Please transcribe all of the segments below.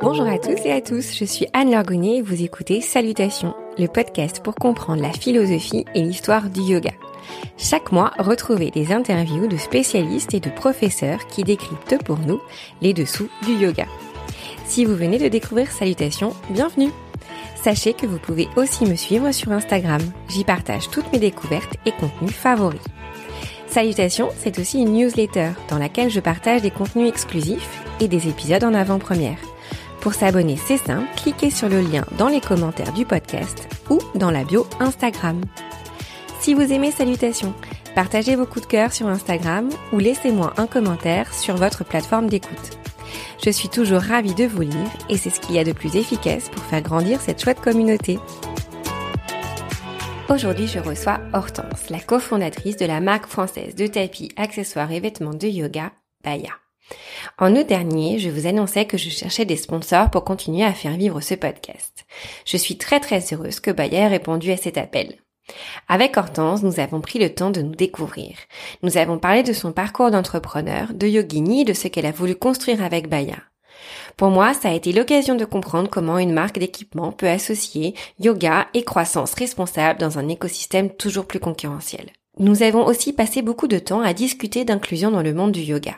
Bonjour à tous et à tous, je suis Anne Lorgonnet et vous écoutez Salutations, le podcast pour comprendre la philosophie et l'histoire du yoga. Chaque mois, retrouvez des interviews de spécialistes et de professeurs qui décryptent pour nous les dessous du yoga. Si vous venez de découvrir Salutations, bienvenue Sachez que vous pouvez aussi me suivre sur Instagram. J'y partage toutes mes découvertes et contenus favoris. Salutations, c'est aussi une newsletter dans laquelle je partage des contenus exclusifs et des épisodes en avant-première. Pour s'abonner, c'est simple, cliquez sur le lien dans les commentaires du podcast ou dans la bio Instagram. Si vous aimez Salutations, partagez vos coups de cœur sur Instagram ou laissez-moi un commentaire sur votre plateforme d'écoute. Je suis toujours ravie de vous lire et c'est ce qu'il y a de plus efficace pour faire grandir cette chouette communauté. Aujourd'hui, je reçois Hortense, la cofondatrice de la marque française de tapis, accessoires et vêtements de yoga, Baya. En août dernier, je vous annonçais que je cherchais des sponsors pour continuer à faire vivre ce podcast. Je suis très très heureuse que Baya ait répondu à cet appel. Avec Hortense, nous avons pris le temps de nous découvrir. Nous avons parlé de son parcours d'entrepreneur, de yogini et de ce qu'elle a voulu construire avec Baya. Pour moi, ça a été l'occasion de comprendre comment une marque d'équipement peut associer yoga et croissance responsable dans un écosystème toujours plus concurrentiel. Nous avons aussi passé beaucoup de temps à discuter d'inclusion dans le monde du yoga.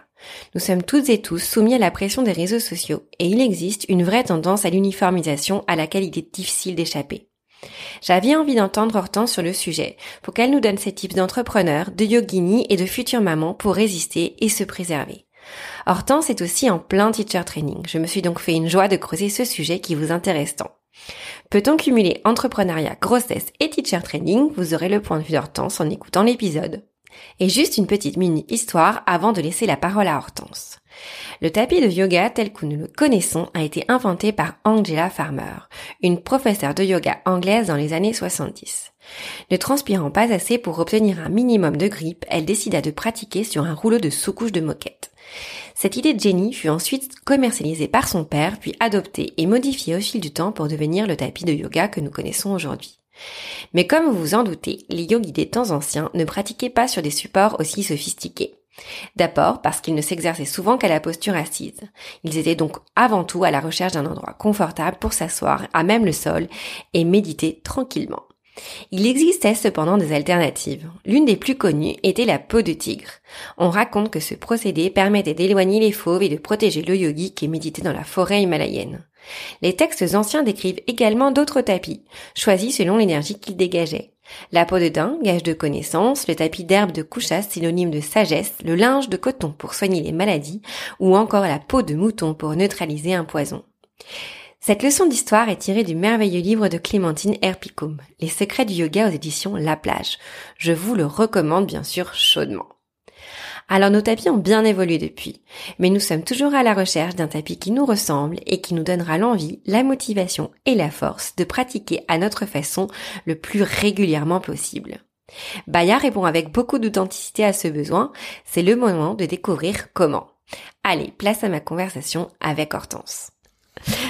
Nous sommes toutes et tous soumis à la pression des réseaux sociaux et il existe une vraie tendance à l'uniformisation à laquelle il est difficile d'échapper. J'avais envie d'entendre Hortense sur le sujet pour qu'elle nous donne ses tips d'entrepreneurs, de yogini et de futures mamans pour résister et se préserver. Hortense est aussi en plein teacher training. Je me suis donc fait une joie de creuser ce sujet qui vous intéresse tant. Peut-on cumuler entrepreneuriat, grossesse et teacher training? Vous aurez le point de vue d'Hortense en écoutant l'épisode. Et juste une petite mini histoire avant de laisser la parole à Hortense. Le tapis de yoga tel que nous le connaissons a été inventé par Angela Farmer, une professeure de yoga anglaise dans les années 70. Ne transpirant pas assez pour obtenir un minimum de grippe, elle décida de pratiquer sur un rouleau de sous-couche de moquette. Cette idée de génie fut ensuite commercialisée par son père, puis adoptée et modifiée au fil du temps pour devenir le tapis de yoga que nous connaissons aujourd'hui. Mais comme vous vous en doutez, les yogis des temps anciens ne pratiquaient pas sur des supports aussi sophistiqués. D'abord parce qu'ils ne s'exerçaient souvent qu'à la posture assise. Ils étaient donc avant tout à la recherche d'un endroit confortable pour s'asseoir à même le sol et méditer tranquillement. Il existait cependant des alternatives. L'une des plus connues était la peau de tigre. On raconte que ce procédé permettait d'éloigner les fauves et de protéger le yogi qui méditait dans la forêt himalayenne. Les textes anciens décrivent également d'autres tapis, choisis selon l'énergie qu'ils dégageaient. La peau de daim, gage de connaissance, le tapis d'herbe de couchasse, synonyme de sagesse, le linge de coton pour soigner les maladies, ou encore la peau de mouton pour neutraliser un poison. Cette leçon d'histoire est tirée du merveilleux livre de Clémentine Herpicum, Les secrets du yoga aux éditions La Plage. Je vous le recommande bien sûr chaudement. Alors nos tapis ont bien évolué depuis, mais nous sommes toujours à la recherche d'un tapis qui nous ressemble et qui nous donnera l'envie, la motivation et la force de pratiquer à notre façon le plus régulièrement possible. Baya répond avec beaucoup d'authenticité à ce besoin, c'est le moment de découvrir comment. Allez, place à ma conversation avec Hortense.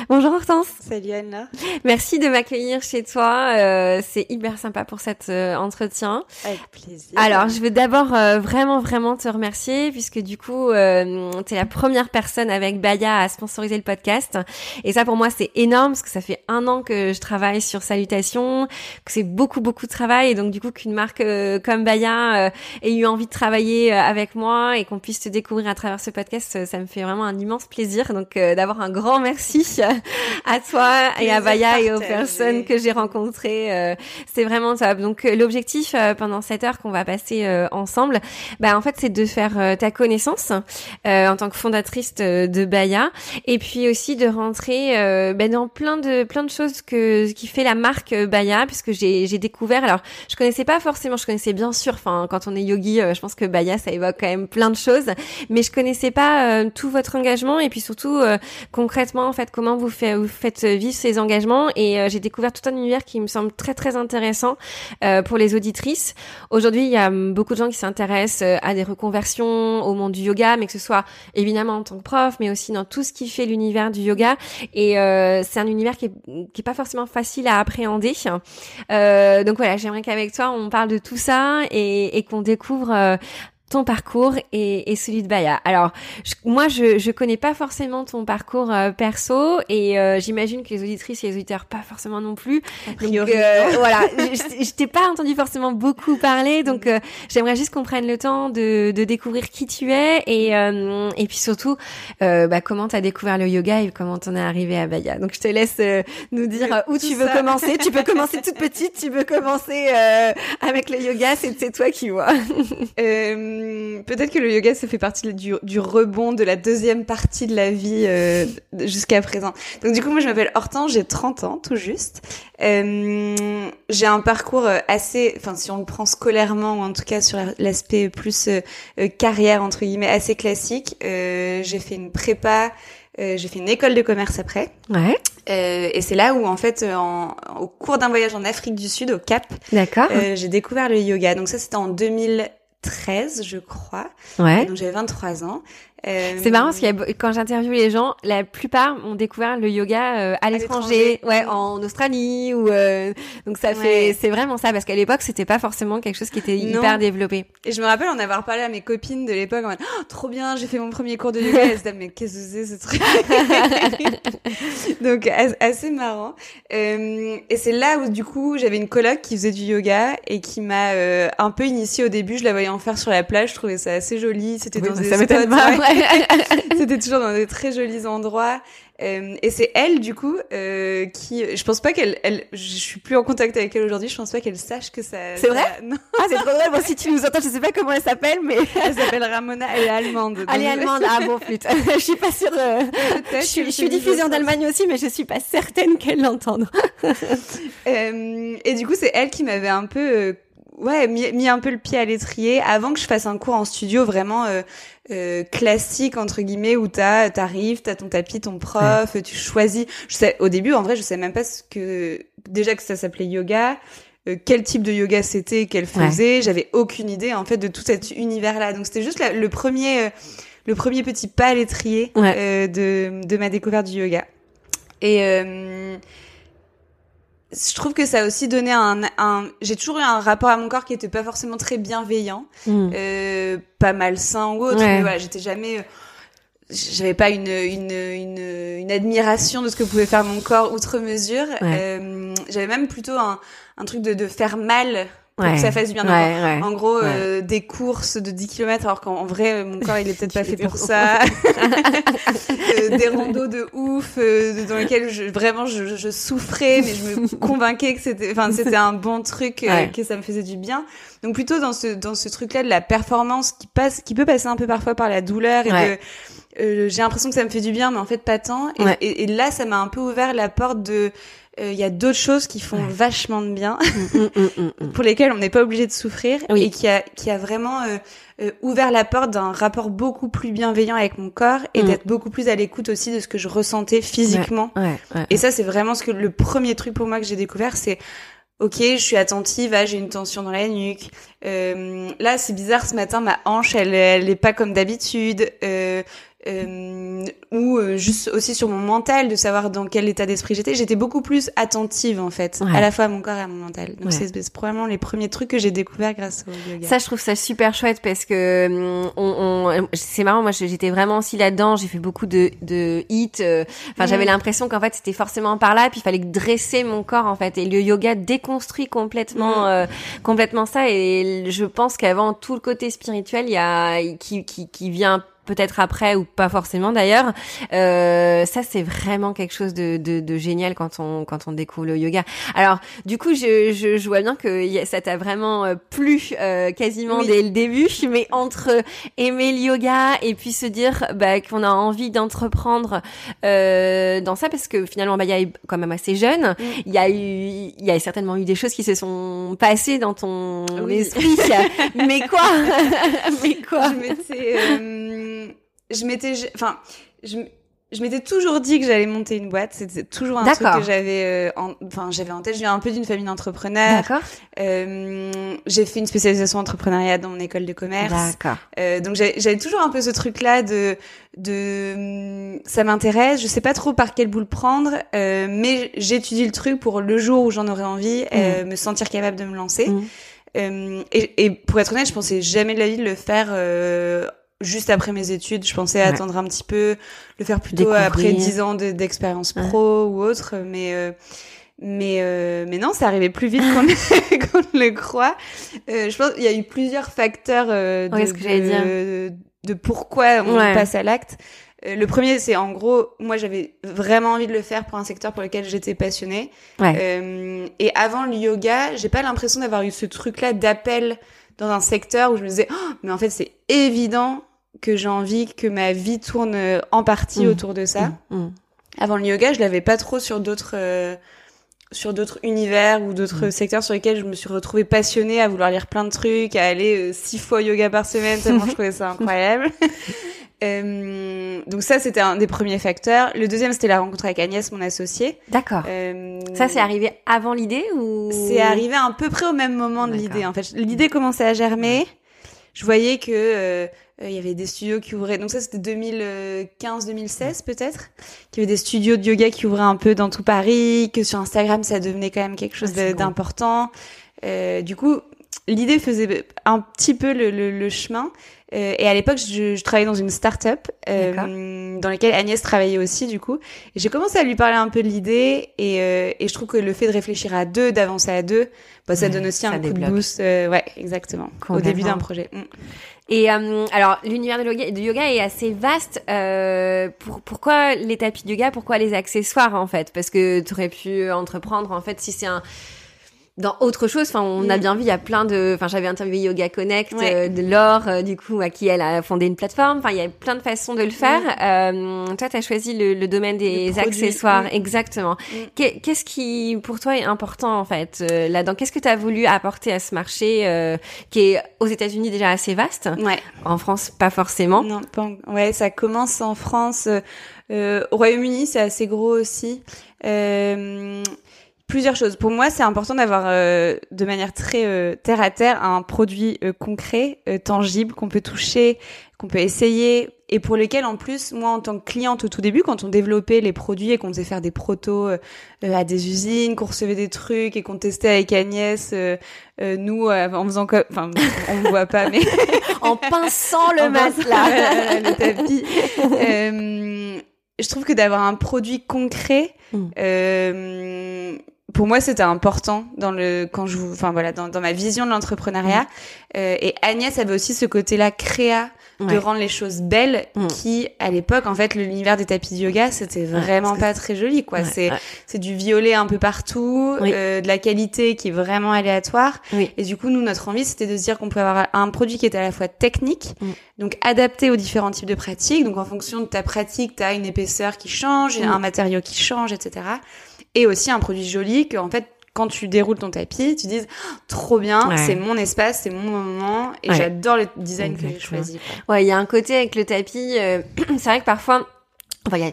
Bonjour Hortense. Salut Anna. Merci de m'accueillir chez toi. Euh, c'est hyper sympa pour cet euh, entretien. Avec plaisir. Alors, je veux d'abord euh, vraiment, vraiment te remercier puisque du coup, euh, tu es la première personne avec Baya à sponsoriser le podcast. Et ça, pour moi, c'est énorme parce que ça fait un an que je travaille sur Salutations, que c'est beaucoup, beaucoup de travail. Et donc, du coup, qu'une marque comme Baya ait eu envie de travailler avec moi et qu'on puisse te découvrir à travers ce podcast, ça me fait vraiment un immense plaisir. Donc, d'avoir un grand merci à toi et à Baya et aux personnes que j'ai rencontrées. Euh, c'est vraiment ça. Donc euh, l'objectif euh, pendant cette heure qu'on va passer ensemble, bah en fait c'est de faire ta connaissance en tant que fondatrice de Baya et puis aussi de rentrer bah, dans plein de plein de choses que qui fait la marque Baya puisque j'ai j'ai découvert. Alors je connaissais pas forcément, je connaissais bien sûr. Enfin quand on est yogi, je pense que Baya ça évoque quand même plein de choses, mais je connaissais pas tout votre engagement et puis surtout concrètement en fait comment vous, faites vivre ces engagements et euh, j'ai découvert tout un univers qui me semble très très intéressant euh, pour les auditrices. Aujourd'hui, il y a beaucoup de gens qui s'intéressent euh, à des reconversions au monde du yoga, mais que ce soit évidemment en tant que prof, mais aussi dans tout ce qui fait l'univers du yoga. Et c'est un univers qui est, pas forcément facile à appréhender. donc voilà, j'aimerais qu'avec toi on parle de tout ça et qu'on découvre ton parcours et, et, celui de Baya. Alors, moi, je je connais pas forcément ton parcours euh, perso et euh, j'imagine que les auditrices et les auditeurs pas forcément non plus. Donc euh, voilà, je, je t'ai pas entendu forcément beaucoup parler, donc j'aimerais juste qu'on prenne le temps de, de découvrir qui tu es et et puis surtout bah, comment t'as découvert le yoga et comment t'en es arrivé à Baya. Donc je te laisse nous dire où tu veux commencer. tu peux commencer toute petite, tu peux commencer avec le yoga, c'est toi qui vois. Euh, peut-être que le yoga, ça fait partie du, du, rebond de la deuxième partie de la vie euh, jusqu'à présent. Donc du coup, moi, je m'appelle Hortense, j'ai 30 ans, tout juste. Euh, j'ai un parcours assez, enfin, si on le prend scolairement, ou en tout cas sur l'aspect plus carrière, entre guillemets, assez classique. j'ai fait une prépa, j'ai fait une école de commerce après. Ouais. Euh, et c'est là où, en fait, en, au cours d'un voyage en Afrique du Sud, au Cap, D'accord. j'ai découvert le yoga. Donc ça, c'était en 2000. 13, je crois. Ouais. Donc j'avais 23 ans. Euh... C'est marrant parce que quand j'interviewe les gens, la plupart ont découvert le yoga euh, à l'étranger, ouais, en Australie ou euh, donc ça fait c'est vraiment ça parce qu'à l'époque c'était pas forcément quelque chose qui était hyper développé. Et je me rappelle en avoir parlé à mes copines de l'époque en mode oh, trop bien, j'ai fait mon premier cours de yoga. elles mais qu'est-ce que c'est ce truc? Donc assez marrant. Euh, et c'est là où du coup j'avais une coloc qui faisait du yoga et qui m'a euh, un peu initiée au début. Je la voyais en faire sur la plage, je trouvais ça assez joli. C'était dans des spots, C'était toujours dans des très jolis endroits. Euh, et c'est elle, du coup, euh, qui, je pense pas qu'elle, elle, je suis plus en contact avec elle aujourd'hui. Je pense pas qu'elle sache que ça. C'est vrai Non. Ah, c'est trop drôle. Bon, si tu nous entends, je sais pas comment elle s'appelle, mais elle s'appelle Ramona. Elle est allemande. Elle est allemande. Ah bon, putain. je suis pas sûre. Euh... Je suis, je suis diffusée en Allemagne aussi, mais je suis pas certaine qu'elle l'entende. euh, et du coup, c'est elle qui m'avait un peu euh, ouais mis, mis, un peu le pied à l'étrier avant que je fasse un cours en studio vraiment euh, euh, classique entre guillemets où t'as t'arrives t'as ton tapis ton prof tu choisis. Je sais au début en vrai je sais même pas ce que déjà que ça s'appelait yoga euh, quel type de yoga c'était qu'elle faisait. J'avais aucune idée en fait de tout cet univers là donc c'était juste le premier euh, le premier petit pas à l'étrier euh, de de ma découverte du yoga. Et je trouve que ça a aussi donné un, un j'ai toujours eu un rapport à mon corps qui était pas forcément très bienveillant mm. euh, pas malsain ou autre mais voilà j'étais jamais j'avais pas une, une, une, une, admiration de ce que pouvait faire mon corps outre mesure. Euh, j'avais même plutôt un, un truc de, de faire mal pour que ça fasse du bien. En gros, euh, des courses de 10 km, alors qu'en vrai, mon corps, il est peut-être pas fait pour ça. euh, des randos de ouf, euh, dans lesquels je, vraiment je, je, souffrais, mais je me convainquais que c'était, enfin, c'était un bon truc, euh, que ça me faisait du bien. Donc plutôt dans ce dans ce truc-là de la performance qui passe, qui peut passer un peu parfois par la douleur et de euh, j'ai l'impression que ça me fait du bien, mais en fait pas tant. Et, et, et là, ça m'a un peu ouvert la porte de il euh, y a d'autres choses qui font vachement de bien, mm, mm, mm, pour lesquelles on n'est pas obligé de souffrir, et qui a, qui a vraiment euh, euh, ouvert la porte d'un rapport beaucoup plus bienveillant avec mon corps et d'être beaucoup plus à l'écoute aussi de ce que je ressentais physiquement. et ça, c'est vraiment ce que le premier truc pour moi que j'ai découvert, c'est Ok, je suis attentive, ah, j'ai une tension dans la nuque. Là, c'est bizarre, ce matin, ma hanche, elle, elle est pas comme d'habitude. Euh, ou euh, juste aussi sur mon mental, de savoir dans quel état d'esprit j'étais. J'étais beaucoup plus attentive en fait, à la fois à mon corps et à mon mental. Donc c'est probablement les premiers trucs que j'ai découvert grâce au yoga. Ça, je trouve ça super chouette parce que hum, on, on c'est marrant. Moi, j'étais vraiment aussi là-dedans. J'ai fait beaucoup de de hits. Euh, enfin, j'avais mm. l'impression qu'en fait c'était forcément par là. Puis il fallait dresser mon corps en fait. Et le yoga déconstruit complètement mm. euh, complètement ça. Et je pense qu'avant tout le côté spirituel, il y a qui qui qui vient peut-être après ou pas forcément d'ailleurs. Euh, ça c'est vraiment quelque chose de, de, de, génial quand on quand on découvre le yoga. Alors du coup je, je, je vois bien que ça t'a vraiment euh, plu euh, quasiment dès le début, mais entre aimer le yoga et puis se dire bah, qu'on a envie d'entreprendre euh, dans ça parce que finalement Baya est quand même assez jeune. Mm. Il y a eu il y a certainement eu des choses qui se sont passées dans ton esprit. mais quoi? Mais quoi? Je je m'étais, enfin, je, je m'étais toujours dit que j'allais monter une boîte. C'était toujours un truc que j'avais, euh, enfin, j'avais en tête. Je viens un peu d'une famille d'entrepreneurs. D'accord. Euh, j'ai fait une spécialisation entrepreneuriat dans mon école de commerce. D'accord. Euh, donc j'avais toujours un peu ce truc-là de, de, ça m'intéresse. Je sais pas trop par quel bout le prendre, mais j'étudie le truc pour le jour où j'en aurai envie, euh, mm. me sentir capable de me lancer. Mm. Et, et, pour être honnête, je pensais jamais de la vie de le faire juste après mes études. Je pensais attendre un petit peu, le faire plutôt après dix ans d'expérience pro ou autre. Mais euh, mais euh, mais non, ça arrivait plus vite qu'on qu le croit. Euh, je pense qu'il y a eu plusieurs facteurs de, de, de, pourquoi on passe à l'acte. Euh, le premier, c'est en gros, moi j'avais vraiment envie de le faire pour un secteur pour lequel j'étais passionnée. Euh, et avant le yoga, j'ai pas l'impression d'avoir eu ce truc-là d'appel dans un secteur où je me disais, oh, mais en fait c'est évident que j'ai envie que ma vie tourne euh, en partie mmh. autour de ça. Mmh. Mmh. Avant le yoga, je l'avais pas trop sur d'autres euh, sur d'autres univers ou d'autres secteurs sur lesquels je me suis retrouvée passionnée à vouloir lire plein de trucs, à aller six fois yoga par semaine, tellement je trouvais ça incroyable. Euh, donc ça, c'était un des premiers facteurs. Le deuxième, c'était la rencontre avec Agnès, mon associée. D'accord. Euh, ça, c'est arrivé avant l'idée ou C'est arrivé à peu près au même moment de l'idée. En fait, l'idée commençait à germer. Je voyais que euh, il y avait des studios qui ouvraient. Donc ça, c'était 2015-2016 peut-être. Qu'il y avait des studios de yoga qui ouvraient un peu dans tout Paris. Que sur Instagram, ça devenait quand même quelque chose ah, d'important. Euh, du coup, l'idée faisait un petit peu le, le, le chemin. Euh, et à l'époque, je, je, travaillais dans une start-up euh, dans laquelle Agnès travaillait aussi, du coup. Et j'ai commencé à lui parler un peu de l'idée. Et, euh, et je trouve que le fait de réfléchir à deux, d'avancer à deux, bah, ça donne aussi un coup de boost. Euh, ouais, exactement. Au début d'un projet. Mm. Et euh, alors l'univers de yoga, est assez vaste. Euh, pour, pourquoi les tapis de yoga Pourquoi les accessoires en fait? Parce que tu aurais pu entreprendre en fait si c'est un dans autre chose. Enfin, on a mm. bien vu, il y a plein de. Enfin, j'avais interviewé Yoga Connect euh, de Laure, euh, du coup, à qui elle a fondé une plateforme. Enfin, il y a plein de façons de le faire. Mm. Euh, toi, tu as choisi le, le, domaine des accessoires, mm. exactement. Qu'est-ce qui, pour toi, est important en fait euh, là-dedans? Qu'est-ce que tu as voulu apporter à ce marché euh, qui est aux États-Unis déjà assez vaste? Ouais. En France, pas forcément. Non, pas... ouais, ça commence en France. au Royaume-Uni, c'est assez gros aussi. Euh, plusieurs choses. Pour moi, c'est important d'avoir euh, de manière très euh, terre à terre un produit euh, concret, tangible, qu'on peut toucher, qu'on peut essayer et pour lesquels en plus, moi en tant que cliente au tout début, quand on développait les produits et qu'on faisait faire des protos à des usines, qu'on recevait des trucs et qu'on testait avec Agnès, nous en faisant comme, enfin, on ne voit pas, mais en pinçant le matelas, le tapis. je trouve que d'avoir un produit concret, mmh pour moi, c'était important dans le quand je, enfin voilà, dans, dans ma vision de l'entrepreneuriat. Mm. Euh, et Agnès avait aussi ce côté-là créa de rendre les choses belles, mm. qui à l'époque, en fait, l'univers des tapis de yoga, c'était vraiment pas très joli, quoi. c'est c'est du violet un peu partout, euh, de la qualité qui est vraiment aléatoire. Et du coup, nous, notre envie, c'était de se dire qu'on pouvait avoir un produit qui était à la fois technique, mm. donc adapté aux différents types de pratiques. Donc en fonction de ta pratique, tu as une épaisseur qui change, un matériau qui change, etc et aussi un produit joli que en fait quand tu déroules ton tapis, tu dises trop bien, c'est mon espace, c'est mon moment et j'adore le design que j'ai choisi. Ouais, il y a un côté avec le tapis, euh, c'est vrai que parfois enfin il y a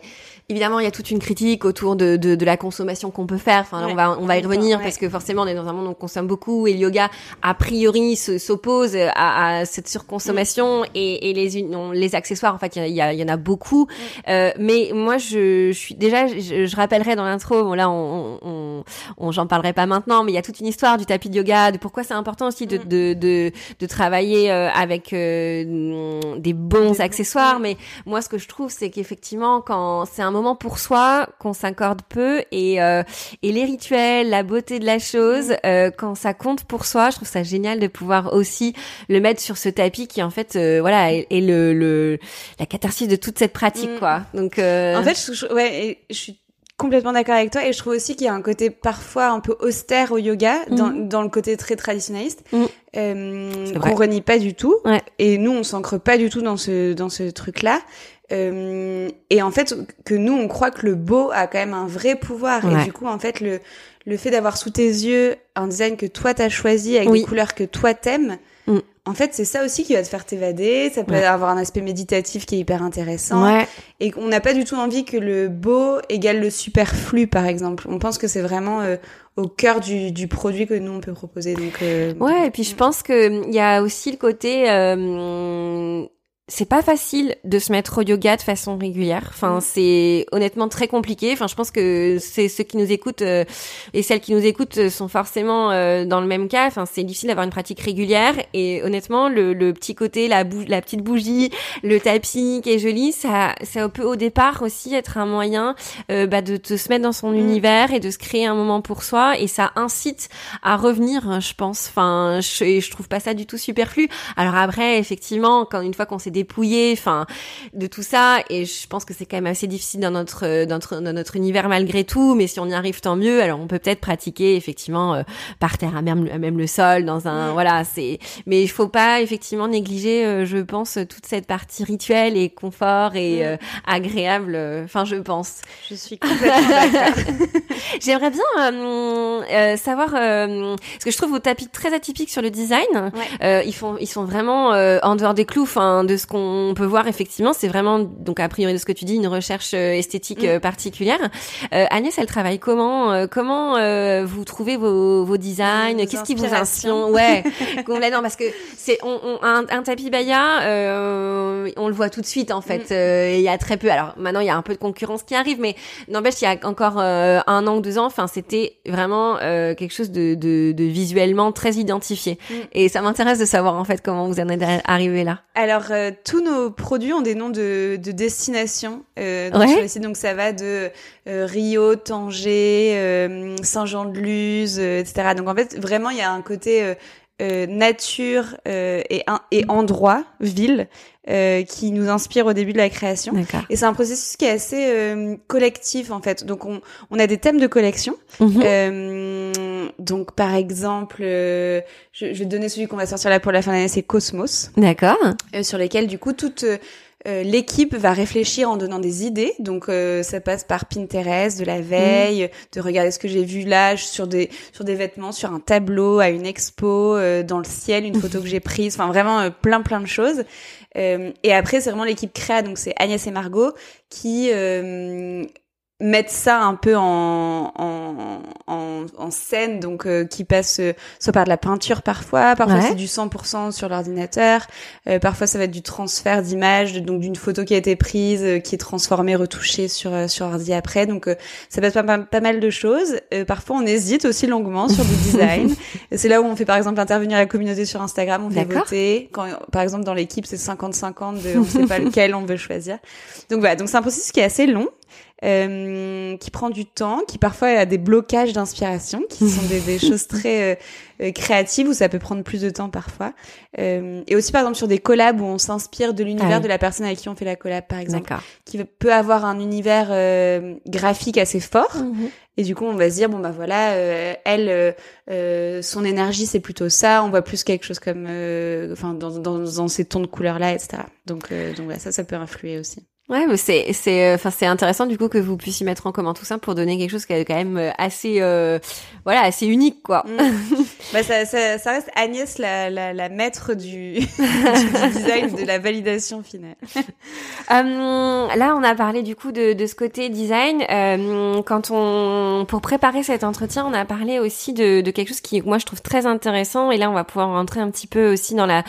Évidemment, il y a toute une critique autour de, de, de la consommation qu'on peut faire. Enfin, on va on va y revenir parce que forcément, on est dans un monde où on consomme beaucoup et le yoga a priori s'oppose à, à, cette surconsommation mm. et, et les les accessoires. En fait, il y, il y en a beaucoup. Mm. Euh, mais moi, je, je suis déjà, je, je rappellerai dans l'intro. Bon, là, on, on, on j'en parlerai pas maintenant, mais il y a toute une histoire du tapis de yoga, de pourquoi c'est important aussi de, mm. de, de, de, travailler euh, avec euh, des bons accessoires. Mais moi, ce que je trouve, c'est qu'effectivement, quand c'est un moment pour soi qu'on s'accorde peu et euh, et les rituels, la beauté de la chose, mm. euh, quand ça compte pour soi, je trouve ça génial de pouvoir aussi le mettre sur ce tapis qui en fait euh, voilà est, le, le la catharsis de toute cette pratique mm. quoi. Donc en fait je, ouais je suis complètement d'accord avec toi et je trouve aussi qu'il y a un côté parfois un peu austère au yoga dans, mm. dans le côté très traditionnaliste euh, qu'on renie pas du tout et nous on s'ancre pas du tout dans ce dans ce truc là euh, et en fait, que nous, on croit que le beau a quand même un vrai pouvoir. Et du coup, en fait, le, le fait d'avoir sous tes yeux un design que toi t'as choisi avec des couleurs que toi t'aimes, mm. en fait, c'est ça aussi qui va te faire t'évader. Ça peut avoir un aspect méditatif qui est hyper intéressant. Et qu'on n'a pas du tout envie que le beau égale le superflu, par exemple. On pense que c'est vraiment euh, au cœur du, du, produit que nous on peut proposer. Donc, euh, ouais, et puis je pense que il y a aussi le côté c'est pas facile de se mettre au yoga de façon régulière. Enfin, mm. c'est honnêtement très compliqué. Enfin, je pense que c'est ceux qui nous écoutent euh, et celles qui nous écoutent euh, sont forcément euh, dans le même cas. Enfin, c'est difficile d'avoir une pratique régulière. Et honnêtement, le, le petit côté, la, la petite bougie, le tapis qui est joli, ça, ça peut au départ aussi être un moyen bah, de, te se mettre dans son mm. univers et de se créer un moment pour soi. Et ça incite à revenir, je pense. Enfin, je, je trouve pas ça du tout superflu. Alors après, effectivement, quand une fois qu'on s'est dépouillé, enfin, de tout ça. Et je pense que c'est quand même assez difficile dans notre, dans notre, dans notre univers malgré tout. Mais si on y arrive, tant mieux. Alors, on peut peut-être pratiquer effectivement euh, par terre, à même, à même le sol, dans un, voilà, c'est. Mais il faut pas effectivement négliger, euh, je pense, toute cette partie rituelle et confort et euh, agréable. Enfin, je pense. Je suis complètement d'accord. J'aimerais bien savoir parce que je trouve vos tapis très atypiques sur le design. ils font, ils sont vraiment en dehors des clous, enfin, de ce qu'on peut voir effectivement, c'est vraiment donc a priori de ce que tu dis une recherche euh, esthétique mm. euh, particulière. Euh, Agnès, elle travaille comment euh, Comment vous trouvez vos, vos designs? Qu'est-ce qui vous inspire? Ouais, complètement parce que c'est on, on, un, un, tapis Baya, on le voit tout de suite en fait. Mm. Il y a très peu. Alors maintenant il y a un peu de concurrence qui arrive, mais n'empêche il y a encore un an ou deux ans, enfin c'était vraiment quelque chose de, de, de, visuellement très identifié. Mm. Et ça m'intéresse de savoir en fait comment vous en êtes arrivé là. Alors tous nos produits ont des noms de, de destination euh, donc, donc ça va de euh, Rio, Tanger, euh, Saint-Jean-de-Luz, etc. Donc en fait, vraiment, il y a un côté nature et, et endroit, ville, euh, qui nous inspire au début de la création. Et c'est un processus qui est assez euh, collectif en fait. Donc on, on a des thèmes de collection. Mhm. euh, donc par exemple, je, je, vais te donner celui qu'on va sortir là pour la fin d'année, c'est Cosmos. D'accord. sur lesquels du coup toute euh, l'équipe va réfléchir en donnant des idées. Donc euh, ça passe par Pinterest, de la veille, de regarder ce que j'ai vu là sur des sur des vêtements, sur un tableau, à une expo, euh, dans le ciel, une photo que j'ai prise. Enfin vraiment plein plein de choses. et après c'est vraiment l'équipe créa. Donc c'est Agnès et Margot qui mettre ça un peu en, en, en, en scène, donc euh, qui passe euh, soit par de la peinture parfois, parfois c'est du 100% sur l'ordinateur, euh, parfois ça va être du transfert d'image, donc d'une photo qui a été prise, qui est transformée, retouchée sur sur ordi après, donc ça passe pas, pas, mal de choses. parfois on hésite aussi longuement sur du design. c'est là où on fait par exemple intervenir la communauté sur Instagram, on fait voter. Quand par exemple dans l'équipe c'est 50-50, on ne sait pas lequel on veut choisir. Donc voilà, donc c'est un processus qui est assez long euh, qui prend du temps, qui parfois a des blocages d'inspiration, qui sont des, des choses très euh, euh, créatives où ça peut prendre plus de temps parfois. Euh, et aussi par exemple sur des collabs où on s'inspire de l'univers de la personne avec qui on fait la collab par exemple, qui peut avoir un univers euh, graphique assez fort. Mhm. Et du coup, on va se dire bon bah voilà, elle, son énergie c'est plutôt ça. On voit plus quelque chose comme, enfin dans, dans, dans, ces tons de couleurs là, etc. Donc donc voilà, ça ça peut influer aussi. Ouais, mais c'est c'est euh, enfin c'est intéressant du coup que vous puissiez mettre en commun tout ça pour donner quelque chose qui est quand même euh, assez euh, voilà assez unique quoi. Mm. bah ça, ça, ça reste Agnès la la, la maître du, du design de la validation finale. euh, là on a parlé du coup de de ce côté design. Euh, quand on pour préparer cet entretien on a parlé aussi de de quelque chose qui moi je trouve très intéressant et là on va pouvoir rentrer un petit peu aussi dans la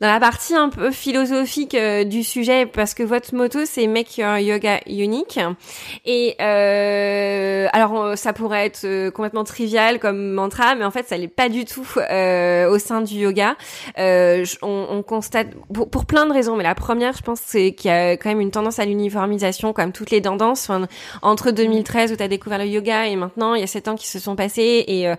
dans la partie un peu philosophique euh, du sujet, parce que votre motto c'est Make Your Yoga Unique. Et euh, alors ça pourrait être euh, complètement trivial comme mantra, mais en fait ça l'est pas du tout euh, au sein du yoga. Euh, on, on, constate pour, plein de raisons, mais la première, je pense, c'est qu'il y a quand même une tendance à l'uniformisation, comme toutes les tendances. Entre 2013 où tu as découvert le yoga et maintenant il y a sept ans qui se sont passés, et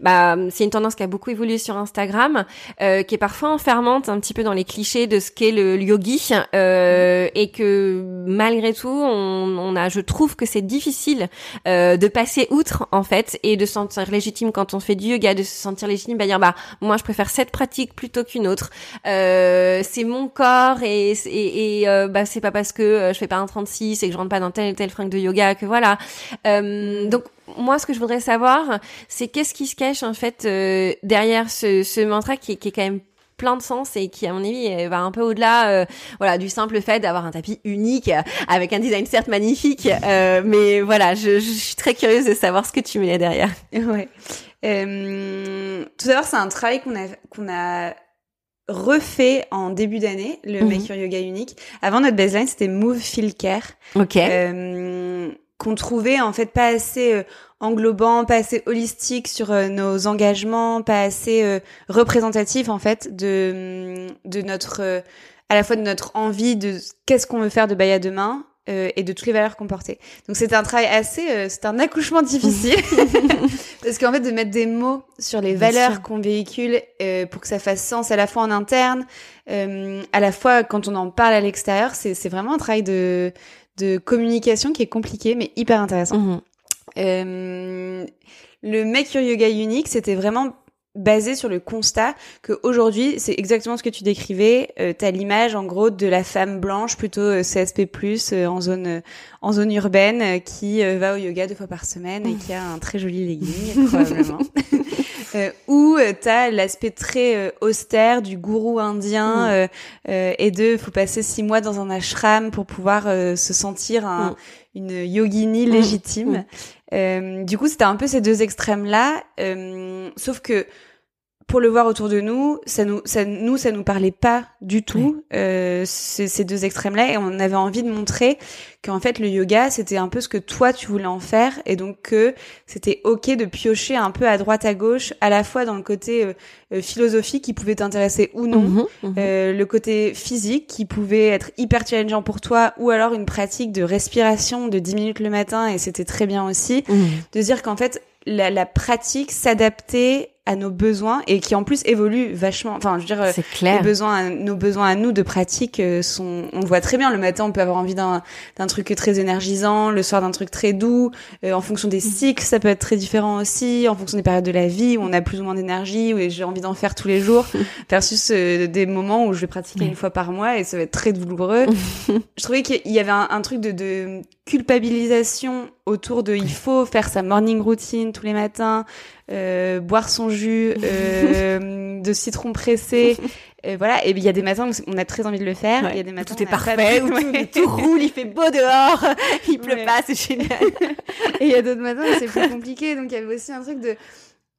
bah c'est une tendance qui a beaucoup évolué sur Instagram, qui est parfois enfermante peu dans les clichés de ce qu'est le, yogi euh, et que malgré tout on, on a je trouve que c'est difficile euh, de passer outre en fait et de se sentir légitime. Quand on fait du yoga de se sentir légitime bah dire bah moi je préfère cette pratique plutôt qu'une autre. Euh, c'est mon corps et et, euh, bah c'est pas parce que euh, je fais pas un 36 et que je rentre pas dans tel tel fringue de yoga que voilà. Donc moi, ce que je voudrais savoir, c'est qu'est-ce qui se cache en fait euh, derrière ce, ce mantra qui, qui, est quand même plein de sens et qui à mon avis va un peu au-delà euh, voilà du simple fait d'avoir un tapis unique avec un design certes magnifique euh, mais voilà je, je, suis très curieuse de savoir ce que tu mets derrière ouais euh, tout d'abord c'est un travail qu'on a qu'on a refait en début d'année le Mhm. Make Your Yoga unique. Avant notre baseline, c'était Move Feel Care. Ok. Euh, qu'on trouvait en fait pas assez euh, englobant, pas assez holistique sur euh, nos engagements, pas assez euh, représentatif en fait de de notre euh, à la fois de notre envie de qu'est-ce qu'on veut faire de Baya demain euh, et de toutes les valeurs qu'on portait. Donc c'était un travail assez euh, c'était un accouchement difficile parce qu'en fait de mettre des mots sur les Bien valeurs qu'on véhicule euh, pour que ça fasse sens à la fois en interne, euh, à la fois quand on en parle à l'extérieur, c'est c'est vraiment un travail de de communication qui est compliqué mais hyper intéressant. Mhm. Euh, le Make Your Yoga unique, c'était vraiment basé sur le constat que aujourd'hui, c'est exactement ce que tu décrivais. Euh, T'as l'image, en gros, de la femme blanche, plutôt euh, CSP+, euh, en zone en zone urbaine, qui va au yoga deux fois par semaine et qui a un très joli legging, probablement. Ou euh, t'as l'aspect très austère du gourou indien Mm. et de faut passer six mois dans un ashram pour pouvoir se sentir un, Mm. une yogini légitime. Mm. Euh, du coup, c'était un peu ces deux extrêmes-là, euh, sauf que pour le voir autour de nous, ça nous, ça nous, ça nous parlait pas du tout euh, ces, ces deux extrêmes-là, et on avait envie de montrer qu'en fait le yoga, c'était un peu ce que toi tu voulais en faire, et donc que c'était ok de piocher un peu à droite à gauche, à la fois dans le côté euh, euh, philosophique qui pouvait t'intéresser ou non, Mhm, mhm. euh, le côté physique qui pouvait être hyper challengeant pour toi ou alors une pratique de respiration de 10 minutes le matin et c'était très bien aussi Mhm. de dire qu'en fait la, la pratique s'adaptait à nos besoins et qui en plus évolue vachement enfin je veux dire euh, C'est les clair. besoins, nos besoins à nous de pratique euh, sont, on le voit très bien. Le matin, on peut avoir envie d'un, d'un truc très énergisant, le soir d'un truc très doux. Euh, en fonction des cycles, ça peut être très différent aussi. En fonction des périodes de la vie où on a plus ou moins d'énergie, où j'ai envie d'en faire tous les jours, versus euh, des moments où je vais pratiquer une fois par mois et ça va être très douloureux. je trouvais qu'il y avait un, un truc de, de culpabilisation autour de il faut faire sa morning routine tous les matins, euh, boire son jus euh, de citron pressé. Euh, voilà, et il y a des matins où on a très envie de le faire. Ouais. Y a des matins Tout est parfait, où tout, Ouais. tout roule, il fait beau dehors, il pleut Ouais. pas, c'est génial. Et il y a d'autres matins où c'est plus compliqué. Donc il y avait aussi un truc de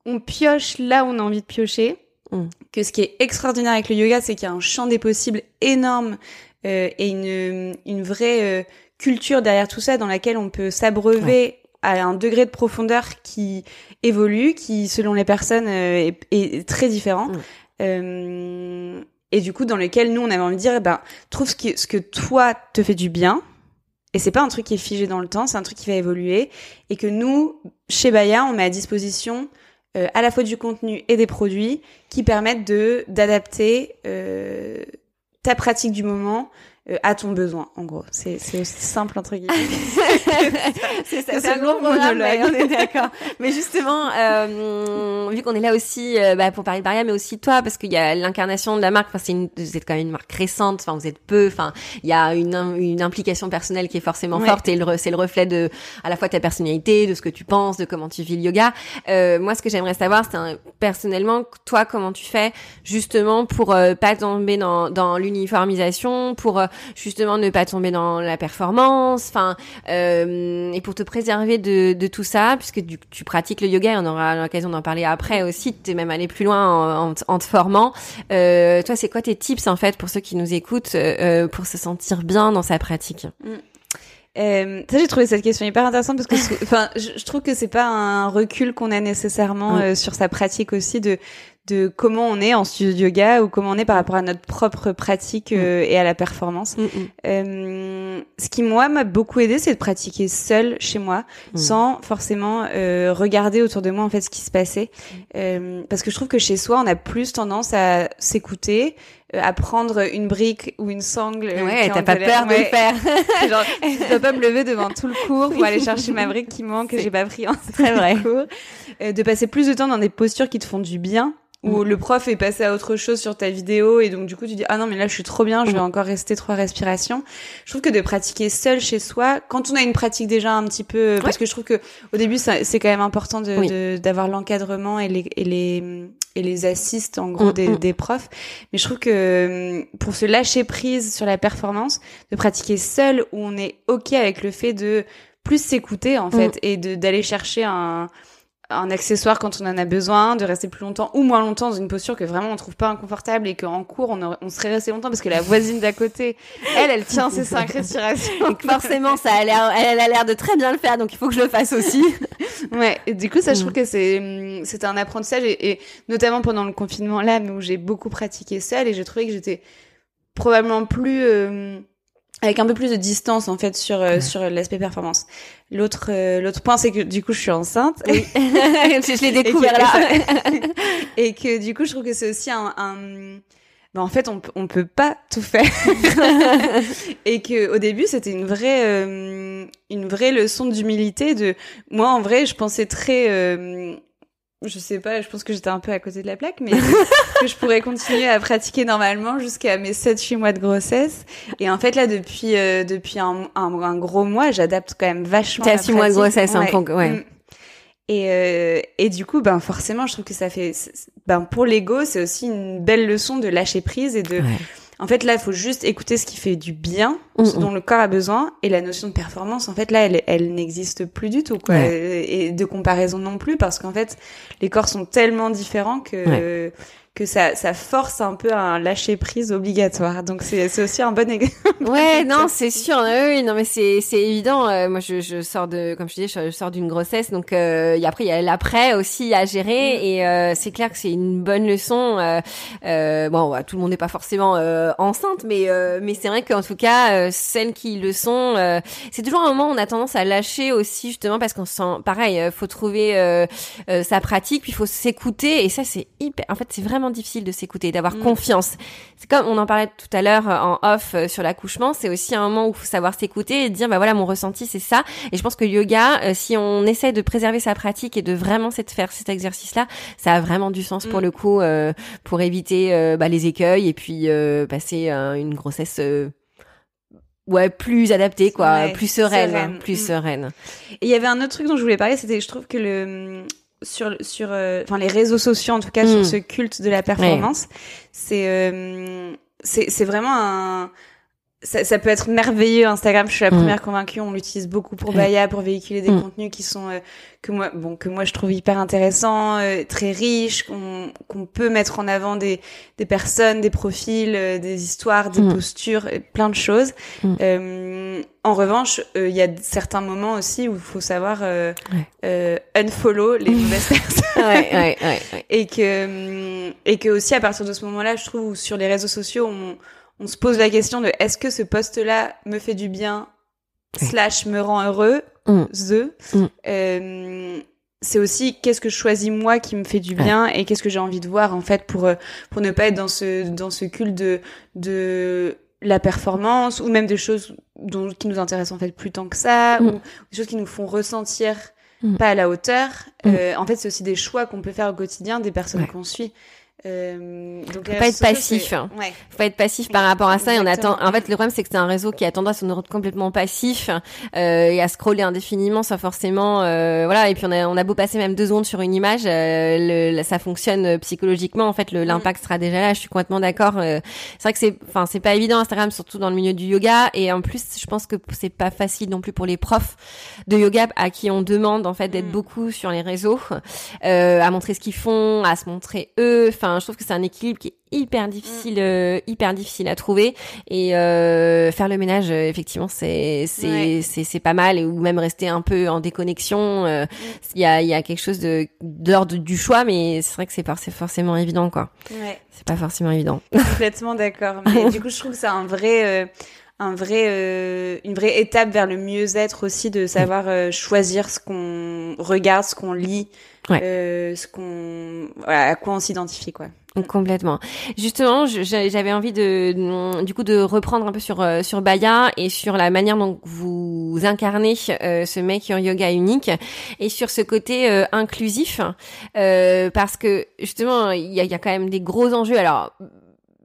on pioche là où on a envie de piocher. Mm. Que ce qui est extraordinaire avec le yoga, c'est qu'il y a un champ des possibles énorme et une, une vraie culture derrière tout ça dans laquelle on peut s'abreuver à un degré de profondeur qui évolue, qui selon les personnes euh, est, est très différent. Mm. Euh, et du coup, dans lequel nous, on avait envie de dire, eh ben, trouve ce, qui, ce que toi te fait du bien. Et c'est pas un truc qui est figé dans le temps, c'est un truc qui va évoluer. Et que nous, chez Baya, on met à disposition euh, à la fois du contenu et des produits qui permettent de d'adapter euh, ta pratique du moment euh, à ton besoin, en gros. C'est c'est simple entre guillemets. c'est ça, C'est un long monologue. on est d'accord. Mais justement, euh, vu qu'on est là aussi euh, bah, pour parler de Baria, mais aussi toi, parce qu'il y a l'incarnation de la marque. Enfin, c'est une, vous êtes quand même une marque récente. Enfin, vous êtes peu. Enfin, il y a une, une implication personnelle qui est forcément Ouais. forte et c'est le reflet de à la fois ta personnalité, de ce que tu penses, de comment tu vis le yoga. Euh, moi, ce que j'aimerais savoir, c'est personnellement, toi, comment tu fais justement pour euh, pas tomber dans, dans l'uniformisation, pour euh, justement ne pas tomber dans la performance, enfin, euh, et pour te préserver de, de tout ça, puisque du- tu pratiques le yoga, et on aura l'occasion d'en parler après aussi, tu es même allé plus loin en, en, te- en te formant. Euh, toi, c'est quoi tes tips en fait pour ceux qui nous écoutent euh, pour se sentir bien dans sa pratique? Euh, ça, j'ai trouvé cette question hyper intéressante parce que, enfin, je, je trouve que c'est pas un recul qu'on a nécessairement Mm. euh, sur sa pratique aussi de de comment on est en studio de yoga ou comment on est par rapport à notre propre pratique euh, et à la performance. Euh, ce qui moi m'a beaucoup aidé, c'est de pratiquer seule chez moi, Mm. sans forcément euh, regarder autour de moi en fait ce qui se passait, Euh, parce que je trouve que chez soi, on a plus tendance à s'écouter, euh, à prendre une brique ou une sangle. euh, Ouais, t'as pas peur de le faire. Genre, je dois pas me lever devant tout le cours pour aller chercher ma brique qui manque que j'ai pas pris en très vrai. cours. De passer plus de temps dans des postures qui te font du bien où Mm. le prof est passé à autre chose sur ta vidéo et donc du coup tu dis ah non mais là je suis trop bien je vais Mm. encore rester trois respirations je trouve que de pratiquer seul chez soi quand on a une pratique déjà un petit peu parce que je trouve que au début c'est quand même important de Oui. d'avoir l'encadrement et les et les et les assistes en gros Mm, des, mm. des profs mais je trouve que hum, pour se lâcher prise sur la performance de pratiquer seul où on est ok avec le fait de plus s'écouter en fait et de d'aller chercher un un accessoire quand on en a besoin, de rester plus longtemps ou moins longtemps dans une posture que vraiment on trouve pas inconfortable et qu'en cours on, on serait resté longtemps parce que la voisine d'à côté, elle, elle tient ses cinq respirations. forcément, ça a l'air, elle a l'air de très bien le faire, donc il faut que je le fasse aussi. ouais. Et du coup, ça, je trouve mm. que c'est, c'est un apprentissage et, et, notamment pendant le confinement là, où j'ai beaucoup pratiqué seule et j'ai trouvé que j'étais probablement plus euh, avec un peu plus de distance en fait sur euh, sur l'aspect performance. L'autre euh, l'autre point c'est que du coup je suis enceinte. Oui. je l'ai découvert et là. et que du coup je trouve que c'est aussi un, un... Ben, en fait on on peut pas tout faire. et que au début c'était une vraie euh, une vraie leçon d'humilité de moi en vrai je pensais très je sais pas, je pense que j'étais un peu à côté de la plaque, mais que je pourrais continuer à pratiquer normalement jusqu'à mes 7-8 mois de grossesse. Et en fait, là, depuis, euh, depuis un, un, gros mois, j'adapte quand même vachement. T'as 6 mois de grossesse, hein, ouais. ouais. Mm. Et, euh, et du coup, ben forcément, je trouve que ça fait, ben pour l'ego, c'est aussi une belle leçon de lâcher prise et de. En fait, là, il faut juste écouter ce qui fait du bien, ce dont le corps a besoin, et la notion de performance, en fait, là, elle, elle n'existe plus du tout, quoi, et de comparaison non plus, parce qu'en fait, les corps sont tellement différents que que ça, ça force un peu un lâcher prise obligatoire. Donc c'est c'est aussi un bon exemple. Ouais, non, c'est sûr. Oui, non, mais c'est c'est évident. Euh, moi, je, je sors de, comme je disais, je, sors d'une grossesse, donc euh, après il y a l'après aussi à gérer, mm. et euh, c'est clair que c'est une bonne leçon. Euh, euh bon, tout le monde n'est pas forcément enceinte, mais mais c'est vrai qu'en tout cas, celles qui le sont, c'est toujours un moment où on a tendance à lâcher aussi justement parce qu'on sent, pareil, faut trouver sa pratique, puis il faut s'écouter, et ça c'est hyper. En fait, c'est vraiment difficile de s'écouter, d'avoir mm. confiance. C'est comme on en parlait tout à l'heure euh, en off euh, sur l'accouchement, c'est aussi un moment où il faut savoir s'écouter et dire bah voilà mon ressenti c'est ça. Et je pense que yoga, euh, si on essaie de préserver sa pratique et de vraiment faire cet exercice-là, ça a vraiment du sens pour mm. le coup pour éviter bah, les écueils et puis passer une grossesse ouais plus adaptée quoi plus sereine, plus mm. sereine et il y avait un autre truc dont je voulais parler c'était je trouve que le sur sur euh, enfin les réseaux sociaux en tout cas sur hmm. ce culte de la performance c'est euh, c'est c'est vraiment un ça, ça, peut être merveilleux Instagram. Je suis la hmm. première convaincue. On l'utilise beaucoup pour Baya pour véhiculer des hmm. contenus qui sont euh, que moi bon que moi je trouve hyper intéressants très riches qu'on qu'on peut mettre en avant des des personnes des profils des histoires des postures plein de choses. En revanche, euh, il y a certains moments aussi où il faut savoir euh, euh, unfollow les mauvaises personnes. ouais, ouais, ouais, et que et que aussi à partir de ce moment-là, je trouve sur les réseaux sociaux, on, on se pose la question de est-ce que ce poste-là me fait du bien slash me rend heureux mm. the mm. c'est aussi qu'est-ce que je choisis moi qui me fait du bien et qu'est-ce que j'ai envie de voir en fait pour pour ne pas être dans ce dans ce culte de de la performance ou même des choses dont, qui nous intéressent en fait plus tant que ça mm. ou des choses qui nous font ressentir mm. pas à la hauteur. Mm. Euh, en fait, c'est aussi des choix qu'on peut faire au quotidien des personnes qu'on suit. Euh, donc faut pas être passif. Ouais. Faut pas être passif par rapport à ça. Et on attend. En fait, le problème c'est que c'est un réseau qui a tendance à nous rendre complètement passif euh, et à scroller indéfiniment sans forcément. Euh, voilà. Et puis on a on a beau passer même deux secondes sur une image, euh, le, ça fonctionne psychologiquement. En fait, mm. l'impact sera déjà là. Je suis complètement d'accord. Euh, c'est vrai que c'est, enfin, c'est pas évident Instagram, surtout dans le milieu du yoga. Et en plus, je pense que c'est pas facile non plus pour les profs de yoga à qui on demande en fait d'être mm. beaucoup sur les réseaux, euh, à montrer ce qu'ils font, à se montrer eux. Enfin je trouve que c'est un équilibre qui est hyper difficile, mm. euh, hyper difficile à trouver. Et euh, faire le ménage, euh, effectivement, c'est c'est c'est c'est pas mal. Et ou même rester un peu en déconnexion. Mm. Il y a il y a quelque chose de d'ordre du choix, mais c'est vrai que c'est pas forcément évident, quoi. Ouais. C'est pas forcément évident. Complètement d'accord. Mais du coup, je trouve que c'est un vrai un vrai une vraie étape vers le mieux-être aussi de savoir choisir ce qu'on regarde ce qu'on lit euh, ce qu'on, voilà, à quoi on s'identifie, quoi. Complètement. Justement, j'avais envie de, du coup, de reprendre un peu sur euh, sur Baya et sur la manière dont vous incarnez euh, ce mec en yoga unique et sur ce côté euh, inclusif, parce que justement, il y a, y a, quand même des gros enjeux. Alors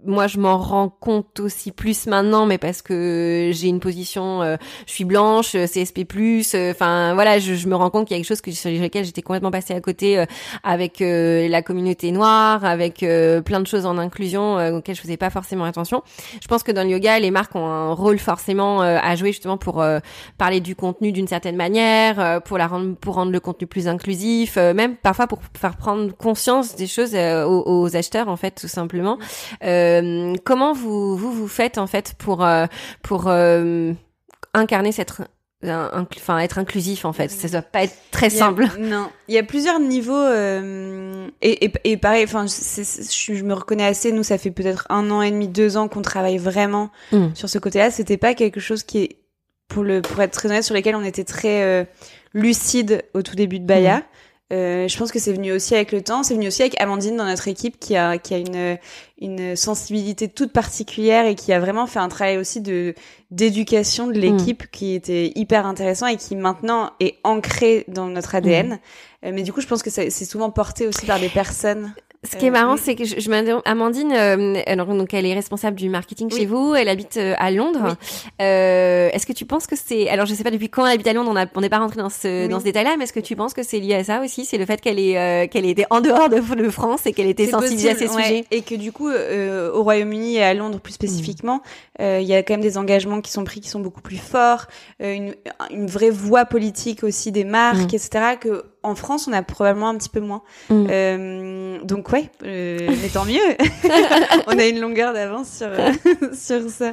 moi je m'en rends compte aussi plus maintenant mais parce que j'ai une position euh, je suis blanche euh, CSP+ enfin voilà je, je, me rends compte qu'il y a quelque chose que sur lesquelles j'étais complètement passée à côté avec la communauté noire avec plein de choses en inclusion auxquelles je faisais pas forcément attention. Je pense que dans le yoga les marques ont un rôle forcément à jouer justement pour parler du contenu d'une certaine manière pour la rendre pour rendre le contenu plus inclusif même parfois pour faire prendre conscience des choses aux, aux, acheteurs en fait tout simplement. Euh, comment vous, vous vous faites en fait pour euh, pour euh, incarner cette enfin être inclusif en fait? Ça doit pas être très simple. Non. Il y a plusieurs niveaux euh, et, et, et, pareil enfin je, je, me reconnais assez. Nous ça fait peut-être un an et demi deux ans qu'on travaille vraiment mm. sur ce côté là c'était pas quelque chose qui est pour le pour être très honnête sur lesquels on était très euh, lucide au tout début de Baya. Mm. Euh, je pense que c'est venu aussi avec le temps. C'est venu aussi avec Amandine dans notre équipe qui a qui a une une sensibilité toute particulière et qui a vraiment fait un travail aussi de d'éducation de l'équipe mm. qui était hyper intéressant et qui maintenant est ancré dans notre ADN. Mm. Euh, mais du coup, je pense que c'est souvent porté aussi par des personnes ce qui est marrant, euh, c'est que je, je Amandine, euh, alors donc elle est responsable du marketing chez vous, elle habite euh, à Londres. Euh, est-ce que tu penses que c'est, alors je sais pas depuis quand elle habite à Londres, on n'est pas rentré dans ce dans ce détail-là, mais est-ce que tu penses que c'est lié à ça aussi, c'est le fait qu'elle est qu'elle était en dehors de, de, France et qu'elle était sensibilisée à ces sujets, et que du coup au Royaume-Uni et à Londres plus spécifiquement, il y a quand même des engagements qui sont pris qui sont beaucoup plus forts, une, une vraie voix politique aussi des marques, mm. etc. Que en France, on a probablement un petit peu moins. Mm. Euh, donc ouais, euh, mais tant mieux. on a une longueur d'avance sur euh, sur ça.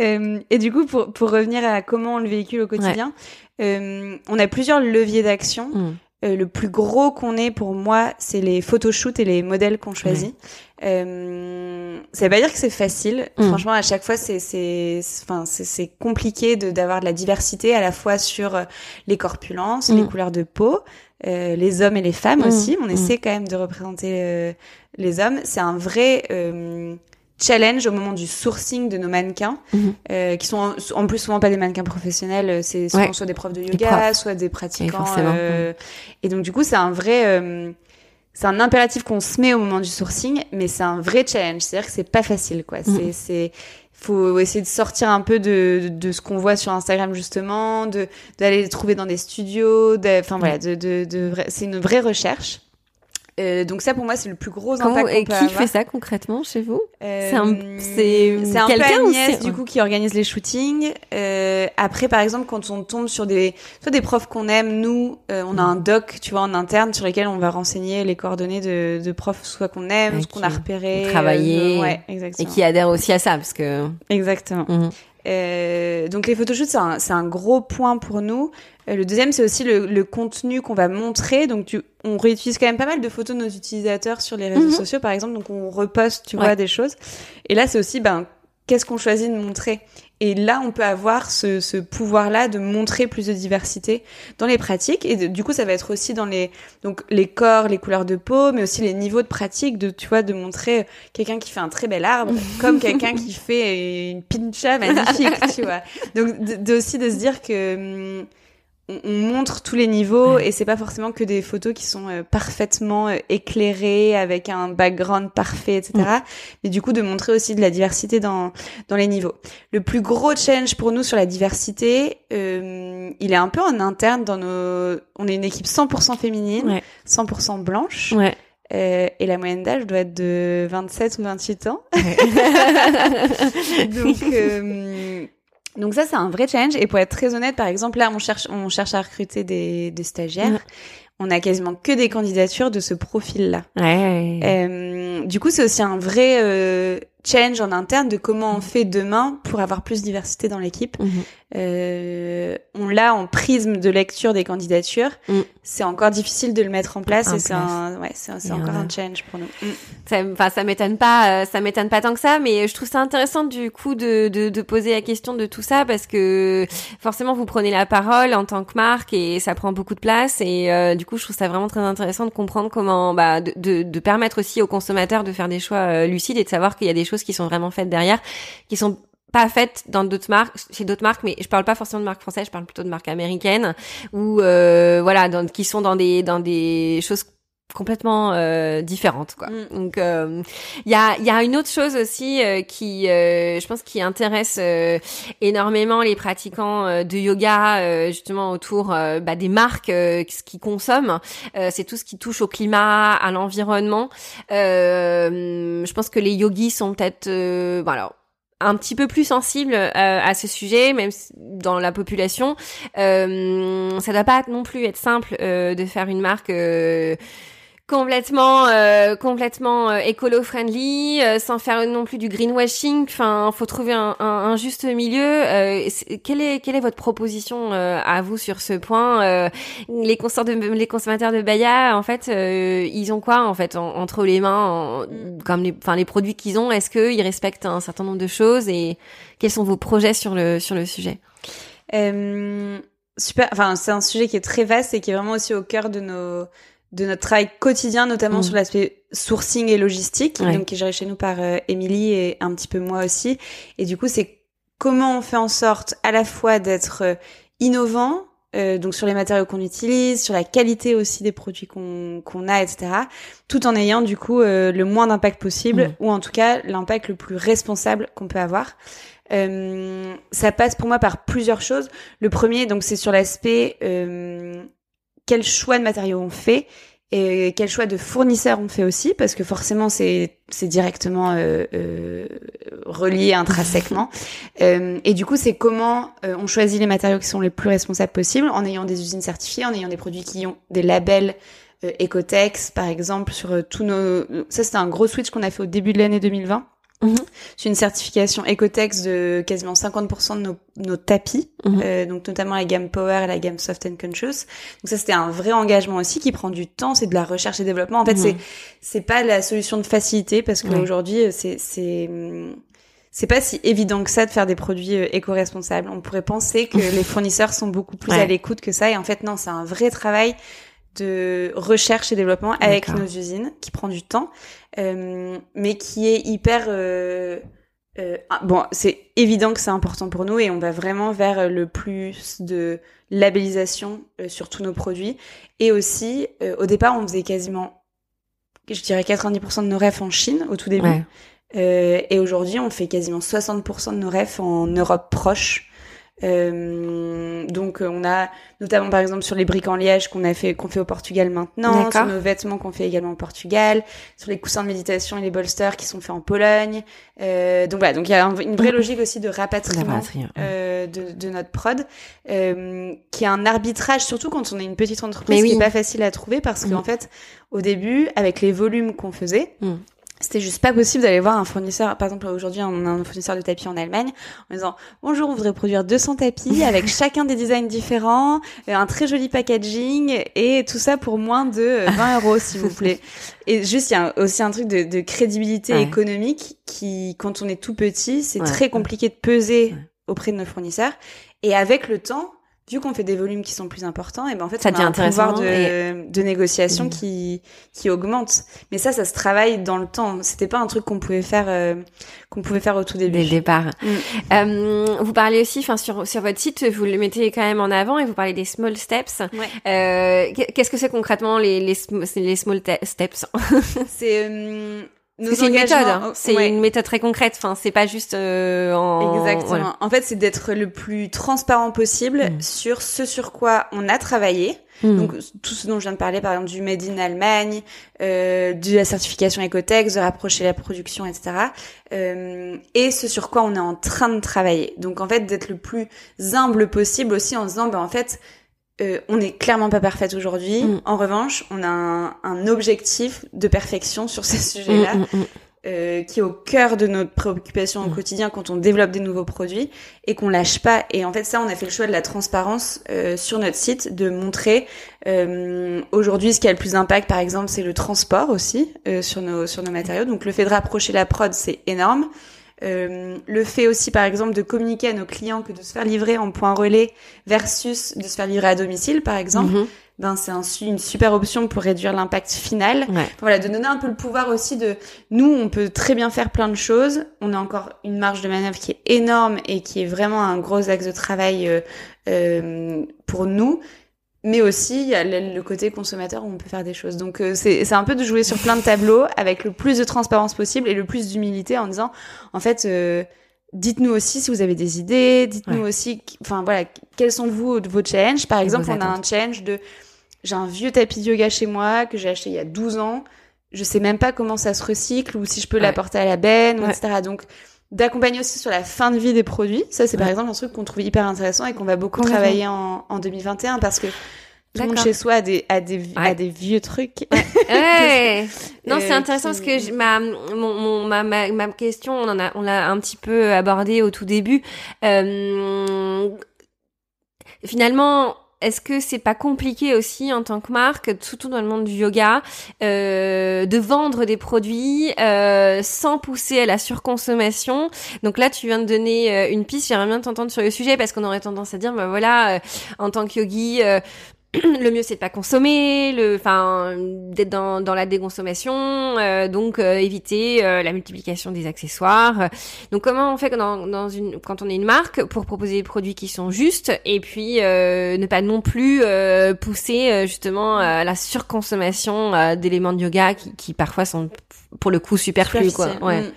Euh, et du coup, pour pour revenir à comment on le véhicule au quotidien, on a plusieurs leviers d'action. Mm. le plus gros qu'on ait pour moi, c'est les photoshoots et les modèles qu'on choisit. Euh, ça veut pas dire que c'est facile. Mm. Franchement, à chaque fois, c'est c'est enfin c'est compliqué de d'avoir de la diversité à la fois sur euh, les corpulences, les mm. couleurs de peau, euh, les hommes et les femmes mm. aussi. On essaie quand même de représenter euh, les hommes. C'est un vrai euh, challenge au moment du sourcing de nos mannequins, mm-hmm. qui sont en, plus souvent pas des mannequins professionnels, c'est souvent soit des profs de yoga, soit des pratiquants. et donc du coup, c'est un vrai c'est un impératif qu'on se met au moment du sourcing, mais c'est un vrai challenge. C'est-à-dire que c'est pas facile, quoi. C'est, mm. c'est, faut essayer de sortir un peu de, de, ce qu'on voit sur Instagram justement, de d'aller les trouver dans des studios, enfin voilà, de, de, de c'est une vraie recherche. Euh, donc ça pour moi c'est le plus gros impact Et qui fait ça concrètement chez vous? Euh, C'est un, c'est un peu Agnès du coup qui organise les shootings. Euh, après par exemple quand on tombe sur des soit des profs qu'on aime, nous euh, on a un doc tu vois en interne sur lequel on va renseigner les coordonnées de, de profs soit qu'on aime, ce qu'on a repéré, travaillé, ouais, exactement. et qui adhère aussi à ça parce que exactement. Mhm. Euh, donc les photoshoots, c'est un, un, gros point pour nous. Euh, le deuxième, c'est aussi le, le contenu qu'on va montrer. Donc tu, on réutilise quand même pas mal de photos de nos utilisateurs sur les réseaux mhm. sociaux, par exemple. Donc on reposte, tu vois, des choses. Et là, c'est aussi, ben, qu'est-ce qu'on choisit de montrer? Et là, on peut avoir ce, ce pouvoir-là de montrer plus de diversité dans les pratiques. Et du coup, ça va être aussi dans les donc les corps, les couleurs de peau, mais aussi les niveaux de pratique. De tu vois, de montrer quelqu'un qui fait un très bel arbre comme quelqu'un qui fait une pincha magnifique, tu vois. Donc de, aussi de se dire que hum, on, montre tous les niveaux et c'est pas forcément que des photos qui sont euh, parfaitement euh, éclairées avec un background parfait, etc. Mm. Mais du coup de montrer aussi de la diversité dans dans les niveaux. Le plus gros challenge pour nous sur la diversité, euh, il est un peu en interne dans nos. On est une équipe 100% féminine, 100% blanche. Ouais. Euh, et la moyenne d'âge doit être de 27 ou 28 ans. Donc, euh, donc ça, c'est un vrai challenge. Et pour être très honnête, par exemple, là, on cherche, on cherche à recruter des, des stagiaires. On a quasiment que des candidatures de ce profil-là. Ouais. Euh, du coup, c'est aussi un vrai euh, change en interne de comment on fait demain pour avoir plus de diversité dans l'équipe. Mhm. Euh, on l'a en prisme de lecture des candidatures. Mm. C'est encore difficile de le mettre en place et c'est ouais, c'est, encore un change pour nous. Mm. Ça, enfin, ça m'étonne pas, euh, ça m'étonne pas tant que ça, mais je trouve ça intéressant du coup de, de, de, poser la question de tout ça parce que forcément vous prenez la parole en tant que marque et ça prend beaucoup de place et euh, du coup je trouve ça vraiment très intéressant de comprendre comment, bah, de, de, de permettre aussi aux consommateurs de faire des choix euh, lucides et de savoir qu'il y a des choses qui sont vraiment faites derrière, qui sont pas faites dans d'autres marques, chez d'autres marques, mais je parle pas forcément de marques françaises, je parle plutôt de marques américaines ou euh, voilà, qui sont dans des dans des choses complètement euh, différentes quoi. Mm. Donc il y a il y a une autre chose aussi qui je pense qui intéresse énormément les pratiquants de yoga justement autour bah, des marques ce qu'ils consomment c'est tout ce qui touche au climat à l'environnement je pense que les yogis sont peut-être voilà un petit peu plus sensible euh, à ce sujet, même dans la population. Euh, ça doit pas non plus être simple euh, de faire une marque euh, complètement euh, complètement euh, écolo friendly euh, sans faire non plus du greenwashing. Enfin faut trouver un, un, un juste milieu. Euh, quelle est quelle est votre proposition à vous sur ce point les consommateurs de les consommateurs de Baya en fait ils ont quoi en fait entre les mains mm. comme les enfin les produits qu'ils ont est-ce qu'ils respectent un certain nombre de choses et quels sont vos projets sur le sur le sujet? Super enfin c'est un sujet qui est très vaste et qui est vraiment aussi au cœur de nos de notre travail quotidien, notamment mm. sur l'aspect sourcing et logistique, donc qui est géré chez nous par euh, Émilie et un petit peu moi aussi. Et du coup, c'est comment on fait en sorte à la fois d'être euh, innovant, euh, donc sur les matériaux qu'on utilise, sur la qualité aussi des produits qu'on qu'on a, etc. Tout en ayant du coup le moins d'impact possible, mm. ou en tout cas l'impact le plus responsable qu'on peut avoir. Euh, ça passe pour moi par plusieurs choses. Le premier, donc, c'est sur l'aspect euh, quel choix de matériaux on fait et quel choix de fournisseurs on fait aussi parce que forcément c'est c'est directement euh, euh, relié intrinsèquement. Euh, et du coup c'est comment euh, on choisit les matériaux qui sont les plus responsables possibles en ayant des usines certifiées en ayant des produits qui ont des labels euh, Ecotex par exemple sur euh, tous nos ça c'était un gros switch qu'on a fait au début de l'année 2020 Mhm. C'est une certification Ecotex de quasiment 50% de nos, nos tapis, mhm. euh, donc notamment la gamme Power et la gamme Soft and Conscious. Donc ça c'était un vrai engagement aussi qui prend du temps, c'est de la recherche et développement. En fait, c'est c'est pas la solution de facilité parce qu'aujourd'hui c'est c'est c'est pas si évident que ça de faire des produits euh, éco-responsables. On pourrait penser que les fournisseurs sont beaucoup plus à l'écoute que ça et en fait non, c'est un vrai travail de recherche et développement avec nos usines qui prend du temps, euh, mais qui est hyper euh, euh, ah, bon. C'est évident que c'est important pour nous et on va vraiment vers le plus de labellisation euh, sur tous nos produits et aussi au départ on faisait quasiment, je dirais 90% de nos refs en Chine au tout début. et aujourd'hui, on fait quasiment 60% de nos refs en Europe proche. Euh, donc euh, on a notamment par exemple sur les briques en liège qu'on a fait qu'on fait au Portugal maintenant, sur nos vêtements qu'on fait également au Portugal, sur les coussins de méditation et les bolsters qui sont faits en Pologne. Euh, donc voilà, donc il y a une vraie logique aussi de rapatriement euh, de, de, notre prod, euh, qui est un arbitrage surtout quand on est une petite entreprise qui est pas facile à trouver parce qu'en mm. fait au début avec les volumes qu'on faisait, mm c'était juste pas possible d'aller voir un fournisseur. Par exemple, aujourd'hui, on a un fournisseur de tapis en Allemagne en disant bonjour, on voudrait produire 200 tapis avec chacun des designs différents, euh, un très joli packaging et tout ça pour moins de 20 euros, s'il vous plaît. Et juste, il y a aussi un truc de, de crédibilité économique qui, quand on est tout petit, c'est très compliqué de peser auprès de nos fournisseurs. Et avec le temps, vu qu'on fait des volumes qui sont plus importants, et ben en fait, ça on a un pouvoir de, de négociation mm. qui qui augmente. Mais ça, ça se travaille dans le temps. C'était pas un truc qu'on pouvait faire euh, qu'on pouvait faire au tout début. Dès le départ. Mm. Euh, vous parlez aussi, enfin sur sur votre site, vous le mettez quand même en avant et vous parlez des small steps. Ouais. Euh, Qu'est-ce que c'est concrètement les les, les small steps? C'est euh, c'est une méthode, hein. c'est une méthode très concrète. Enfin, c'est pas juste euh, en. Exactement. En fait, c'est d'être le plus transparent possible mm. sur ce sur quoi on a travaillé. Mm. Donc tout ce dont je viens de parler, par exemple du made in Allemagne, euh, de la certification Ecotex, de rapprocher la production, etc. Euh, et ce sur quoi on est en train de travailler. Donc en fait, d'être le plus humble possible aussi en se disant, ben en fait, euh, on n'est clairement pas parfaite aujourd'hui. Mm. En revanche, on a un, objectif de perfection sur ces sujets-là, mm, mm, euh, qui est au cœur de notre préoccupation au quotidien quand on développe des nouveaux produits et qu'on lâche pas. Et en fait, ça, on a fait le choix de la transparence euh, sur notre site, de montrer aujourd'hui ce qui a le plus d'impact. Par exemple, c'est le transport aussi sur nos sur nos matériaux. Donc, le fait de rapprocher la prod, c'est énorme. Euh, le fait aussi, par exemple, de communiquer à nos clients que de se faire livrer en point relais versus de se faire livrer à domicile, par exemple, mhm. ben c'est un, une super option pour réduire l'impact final. Voilà, de donner un peu le pouvoir aussi de nous, on peut très bien faire plein de choses. On a encore une marge de manœuvre qui est énorme et qui est vraiment un gros axe de travail euh, euh, pour nous mais aussi il y a le, côté consommateur où on peut faire des choses. Donc euh, c'est c'est un peu de jouer sur plein de tableaux avec le plus de transparence possible et le plus d'humilité en disant en fait euh, dites-nous aussi si vous avez des idées, dites-nous Ouais. aussi enfin voilà quels sont vous vos challenges. Par Et exemple, on a un challenge de j'ai un vieux tapis de yoga chez moi que j'ai acheté il y a 12 ans. Je sais même pas comment ça se recycle ou si je peux Ouais. l'apporter à la benne, Ouais. etc. Donc d'accompagner aussi sur la fin de vie des produits. Ça, c'est par exemple un truc qu'on trouve hyper intéressant et qu'on va beaucoup travailler en, en 2021 parce que tout le monde chez soi a des, a des, a des vieux trucs. Ouais. Non, c'est Euh, intéressant qui- parce que je- ma, mon, mon- ma, ma, ma question, on en a, on l'a un petit peu abordé au tout début. Euh, finalement, est-ce que c'est pas compliqué aussi en tant que marque, surtout dans le monde du yoga, euh, de vendre des produits euh, sans pousser à la surconsommation? Donc là, tu viens de donner euh, une piste. J'aimerais bien t'entendre sur le sujet parce qu'on aurait tendance à dire, bah voilà, en tant que yogi. le mieux c'est de pas consommer, le, enfin d'être dans, dans la déconsommation, euh, donc euh, éviter euh, la multiplication des accessoires. Donc comment on fait dans, dans une, quand on est une marque pour proposer des produits qui sont justes et puis euh, ne pas non plus euh, pousser euh, justement à la surconsommation euh, d'éléments de yoga qui, qui parfois sont pour le coup superflus quoi. Ouais. Mm.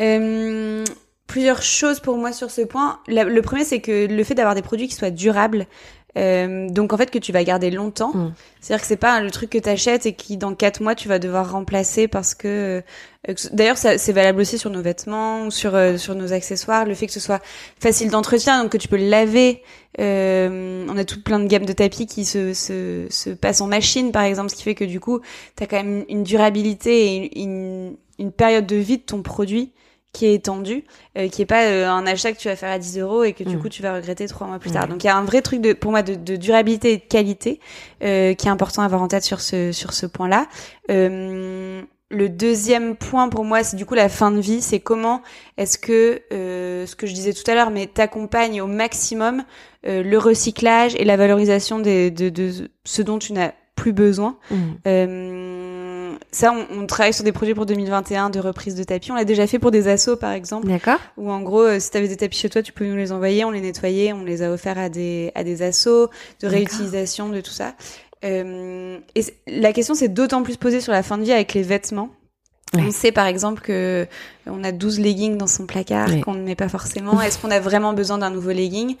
Euh, plusieurs choses pour moi sur ce point. La- le premier, c'est que le fait d'avoir des produits qui soient durables, euh, donc en fait que tu vas garder longtemps. Mm. C'est-à-dire que c'est pas le truc que t'achètes et qui dans quatre mois tu vas devoir remplacer parce que. euh, D'ailleurs, c'est valable aussi sur nos vêtements ou sur euh, sur nos accessoires. Le fait que ce soit facile d'entretien, donc que tu peux le laver. Euh, on a tout plein de gammes de tapis qui se, se se passent en machine, par exemple, ce qui fait que du coup, t'as quand même une durabilité et une, une, une période de vie de ton produit qui est étendue, euh, qui est pas euh, un achat que tu vas faire à 10 euros et que du Mm. coup tu vas regretter trois mois plus Mm. tard. Donc il y a un vrai truc de, pour moi de, de durabilité et de qualité euh, qui est important à avoir en tête sur ce sur ce point-là. Euh, le deuxième point pour moi, c'est du coup la fin de vie. C'est comment est-ce que euh, ce que je disais tout à l'heure, mais t'accompagnes au maximum euh, le recyclage et la valorisation des, de, de ce dont tu n'as plus besoin. Mm. Ça, on, on travaille sur des projets pour 2021 de reprise de tapis. On l'a déjà fait pour des assos, par exemple, D'accord. où en gros, euh, si tu avais des tapis chez toi, tu peux nous les envoyer, on les nettoyait, on les a offerts à des, à des assos, de réutilisation, de tout ça. Euh, et la question s'est d'autant plus posée sur la fin de vie avec les vêtements. Ouais. On sait par exemple que on a 12 leggings dans son placard Ouais. qu'on ne met pas forcément. Est-ce qu'on a vraiment besoin d'un nouveau legging?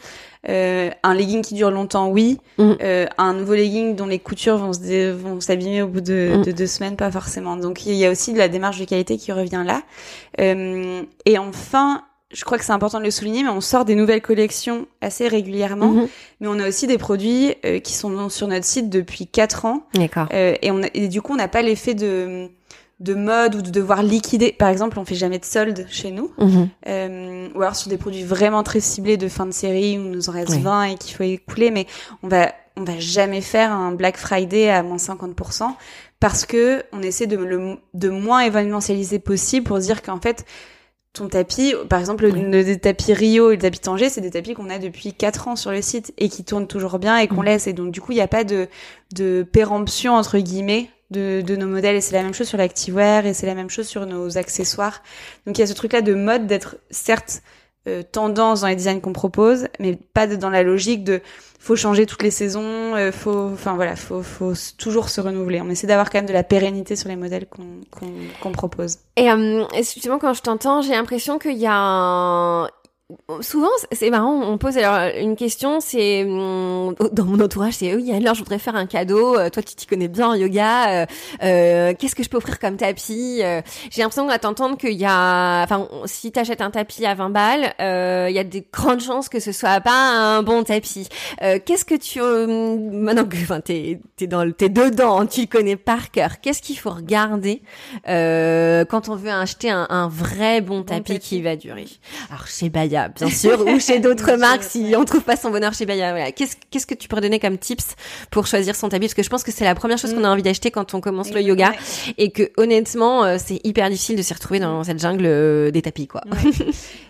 Euh, Un legging qui dure longtemps, oui. Mm. Euh, un nouveau legging dont les coutures vont se dé- vont s'abîmer au bout de, Mm. de deux semaines, pas forcément. Donc il y a aussi de la démarche de qualité qui revient là. Euh, et enfin, je crois que c'est important de le souligner, mais on sort des nouvelles collections assez régulièrement. Mhm. Mais on a aussi des produits euh, qui sont sur notre site depuis quatre ans D'accord. euh, et, on a- et du coup, on n'a pas l'effet de de mode ou de devoir liquider. Par exemple, on fait jamais de solde chez nous, Mhm. euh, ou alors sur des produits vraiment très ciblés de fin de série où il nous en reste Oui. 20 et qu'il faut écouler. Mais on va on va jamais faire un Black Friday à moins 50% parce que on essaie de le de moins événementialiser possible pour dire qu'en fait ton tapis, par exemple, Oui. le, le tapis Rio et le tapis Tanger, c'est des tapis qu'on a depuis 4 ans sur le site et qui tournent toujours bien et qu'on Mm. laisse. Et donc, du coup, il n'y a pas de, de péremption, entre guillemets, de, nos modèles. Et c'est la même chose sur l'activewear et c'est la même chose sur nos accessoires. Donc, il y a ce truc-là de mode d'être, certes, euh, tendance dans les designs qu'on propose, mais pas dans la logique de faut changer toutes les saisons, euh, faut, enfin voilà, faut, faut toujours se renouveler. On essaie d'avoir quand même de la pérennité sur les modèles qu'on qu'on qu'on propose. Et euh, quand je t'entends, j'ai l'impression qu'il y a un... Souvent, c'est marrant, on pose alors une question, c'est hum, dans mon entourage, c'est oui, alors je voudrais faire un cadeau, euh, toi tu t'y connais bien en yoga, euh, euh, qu'est-ce que je peux offrir comme tapis Euh, J'ai l'impression à t'entendre qu'il y a, enfin, si t'achètes un tapis à 20 balles, euh, il y a des grandes chances que ce soit pas un bon tapis. Euh, qu'est-ce que tu, euh, maintenant que, enfin, t'es t'es dans, le- t'es dedans, tu le connais par cœur, qu'est-ce qu'il faut regarder euh, quand on veut acheter un, un vrai bon tapis tapis. qui va durer? Alors chez Baya, bien sûr, ou chez d'autres marques si ouais. on trouve pas son bonheur chez Baya. Voilà. Qu'est-ce qu'est-ce que tu pourrais donner comme tips pour choisir son tapis Parce que je pense que c'est la première chose Mm. qu'on a envie d'acheter quand on commence le yoga Ouais. et que honnêtement, euh, c'est hyper difficile de s'y retrouver dans cette jungle euh, des tapis, quoi. Ouais.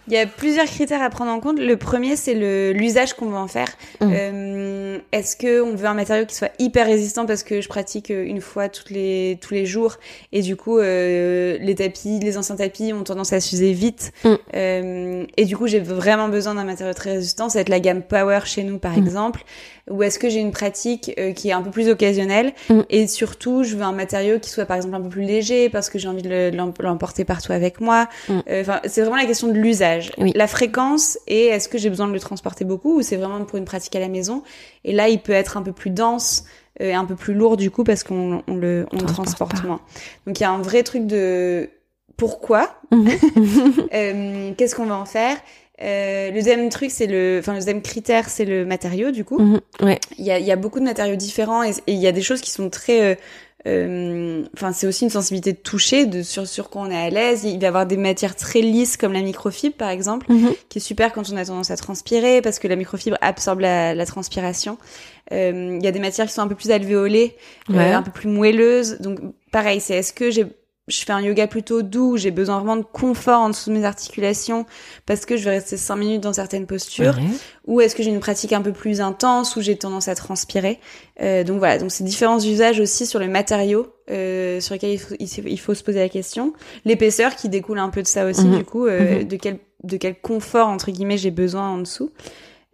Il y a plusieurs critères à prendre en compte. Le premier, c'est le l'usage qu'on veut en faire. Mm. Euh, Est-ce que on veut un matériau qui soit hyper résistant parce que je pratique une fois toutes les tous les jours et du coup les tapis, les anciens tapis ont tendance à s'user vite Mm. Et du coup j'ai vraiment besoin d'un matériau très résistant Ça va être la gamme Power chez nous, par exemple. Ou est-ce que j'ai une pratique euh, qui est un peu plus occasionnelle Mm. Et surtout, je veux un matériau qui soit, par exemple, un peu plus léger parce que j'ai envie de le- de l'em- l'emporter partout avec moi. Mm. Euh, Enfin, c'est vraiment la question de l'usage. Oui. La fréquence et est-ce que j'ai besoin de le transporter beaucoup ou c'est vraiment pour une pratique à la maison? Et là, il peut être un peu plus dense euh, et un peu plus lourd du coup parce qu'on on le, on Transporte moins. Donc il y a un vrai truc de pourquoi? Mhm. euh, Qu'est-ce qu'on va en faire? Euh, le deuxième truc, c'est le, enfin le deuxième critère, c'est le matériau. Du coup, Mhm. Ouais. il y a, il y a beaucoup de matériaux différents et et il y a des choses qui sont très, euh, euh, enfin c'est aussi une sensibilité de toucher, de sur sur quoi on est à l'aise. Il va y avoir des matières très lisses comme la microfibre par exemple, Mhm. qui est super quand on a tendance à transpirer parce que la microfibre absorbe la, la transpiration. Euh, Il y a des matières qui sont un peu plus alvéolées, euh, Ouais. un peu plus moelleuses. Donc pareil, c'est est-ce que j'ai je fais un yoga plutôt doux, j'ai besoin vraiment de confort en dessous de mes articulations parce que je vais rester cinq minutes dans certaines postures, ou est-ce que j'ai une pratique un peu plus intense où j'ai tendance à transpirer. Euh, donc voilà, donc c'est différents usages aussi sur le matériau euh, sur lesquels il faut, il faut- il faut se poser la question. L'épaisseur qui découle un peu de ça aussi Mhm. du coup, euh, Mhm. de quel de quel confort entre guillemets j'ai besoin en dessous.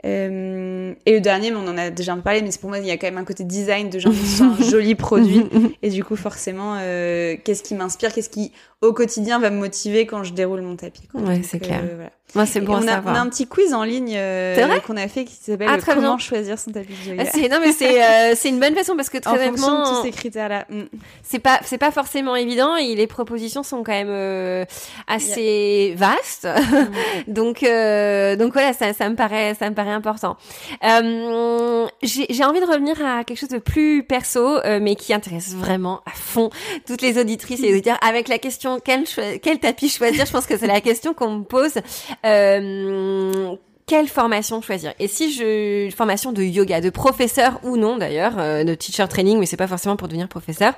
Euh, et le dernier, mais on en a déjà un peu parlé, mais c'est pour moi, il y a quand même un côté design de genre, un joli produit. Et du coup, forcément, euh, qu'est-ce qui m'inspire, qu'est-ce qui, au quotidien, va me motiver quand je déroule mon tapis. quoi. Ouais, Donc, c'est euh, clair. voilà. Moi, c'est bon on, à a, on savoir. a un petit quiz en ligne euh, qu'on a fait qui s'appelle Ah, Comment bien. choisir son tapis de yoga. Ah, c'est- non mais c'est euh, c'est une bonne façon parce que très en fonction de honnêtement tous ces critères-là. Mm. c'est pas c'est pas forcément évident et les propositions sont quand même assez vastes donc euh, donc voilà ça ça me paraît ça me paraît important j'ai envie de revenir à quelque chose de plus perso mais qui intéresse vraiment à fond toutes les auditrices et les auditeurs avec la question quel quel tapis choisir? Je pense que c'est la question qu'on me pose. Euh, quelle formation choisir Et si je formation de yoga, de professeur ou non d'ailleurs, euh, de teacher training, mais c'est pas forcément pour devenir professeur.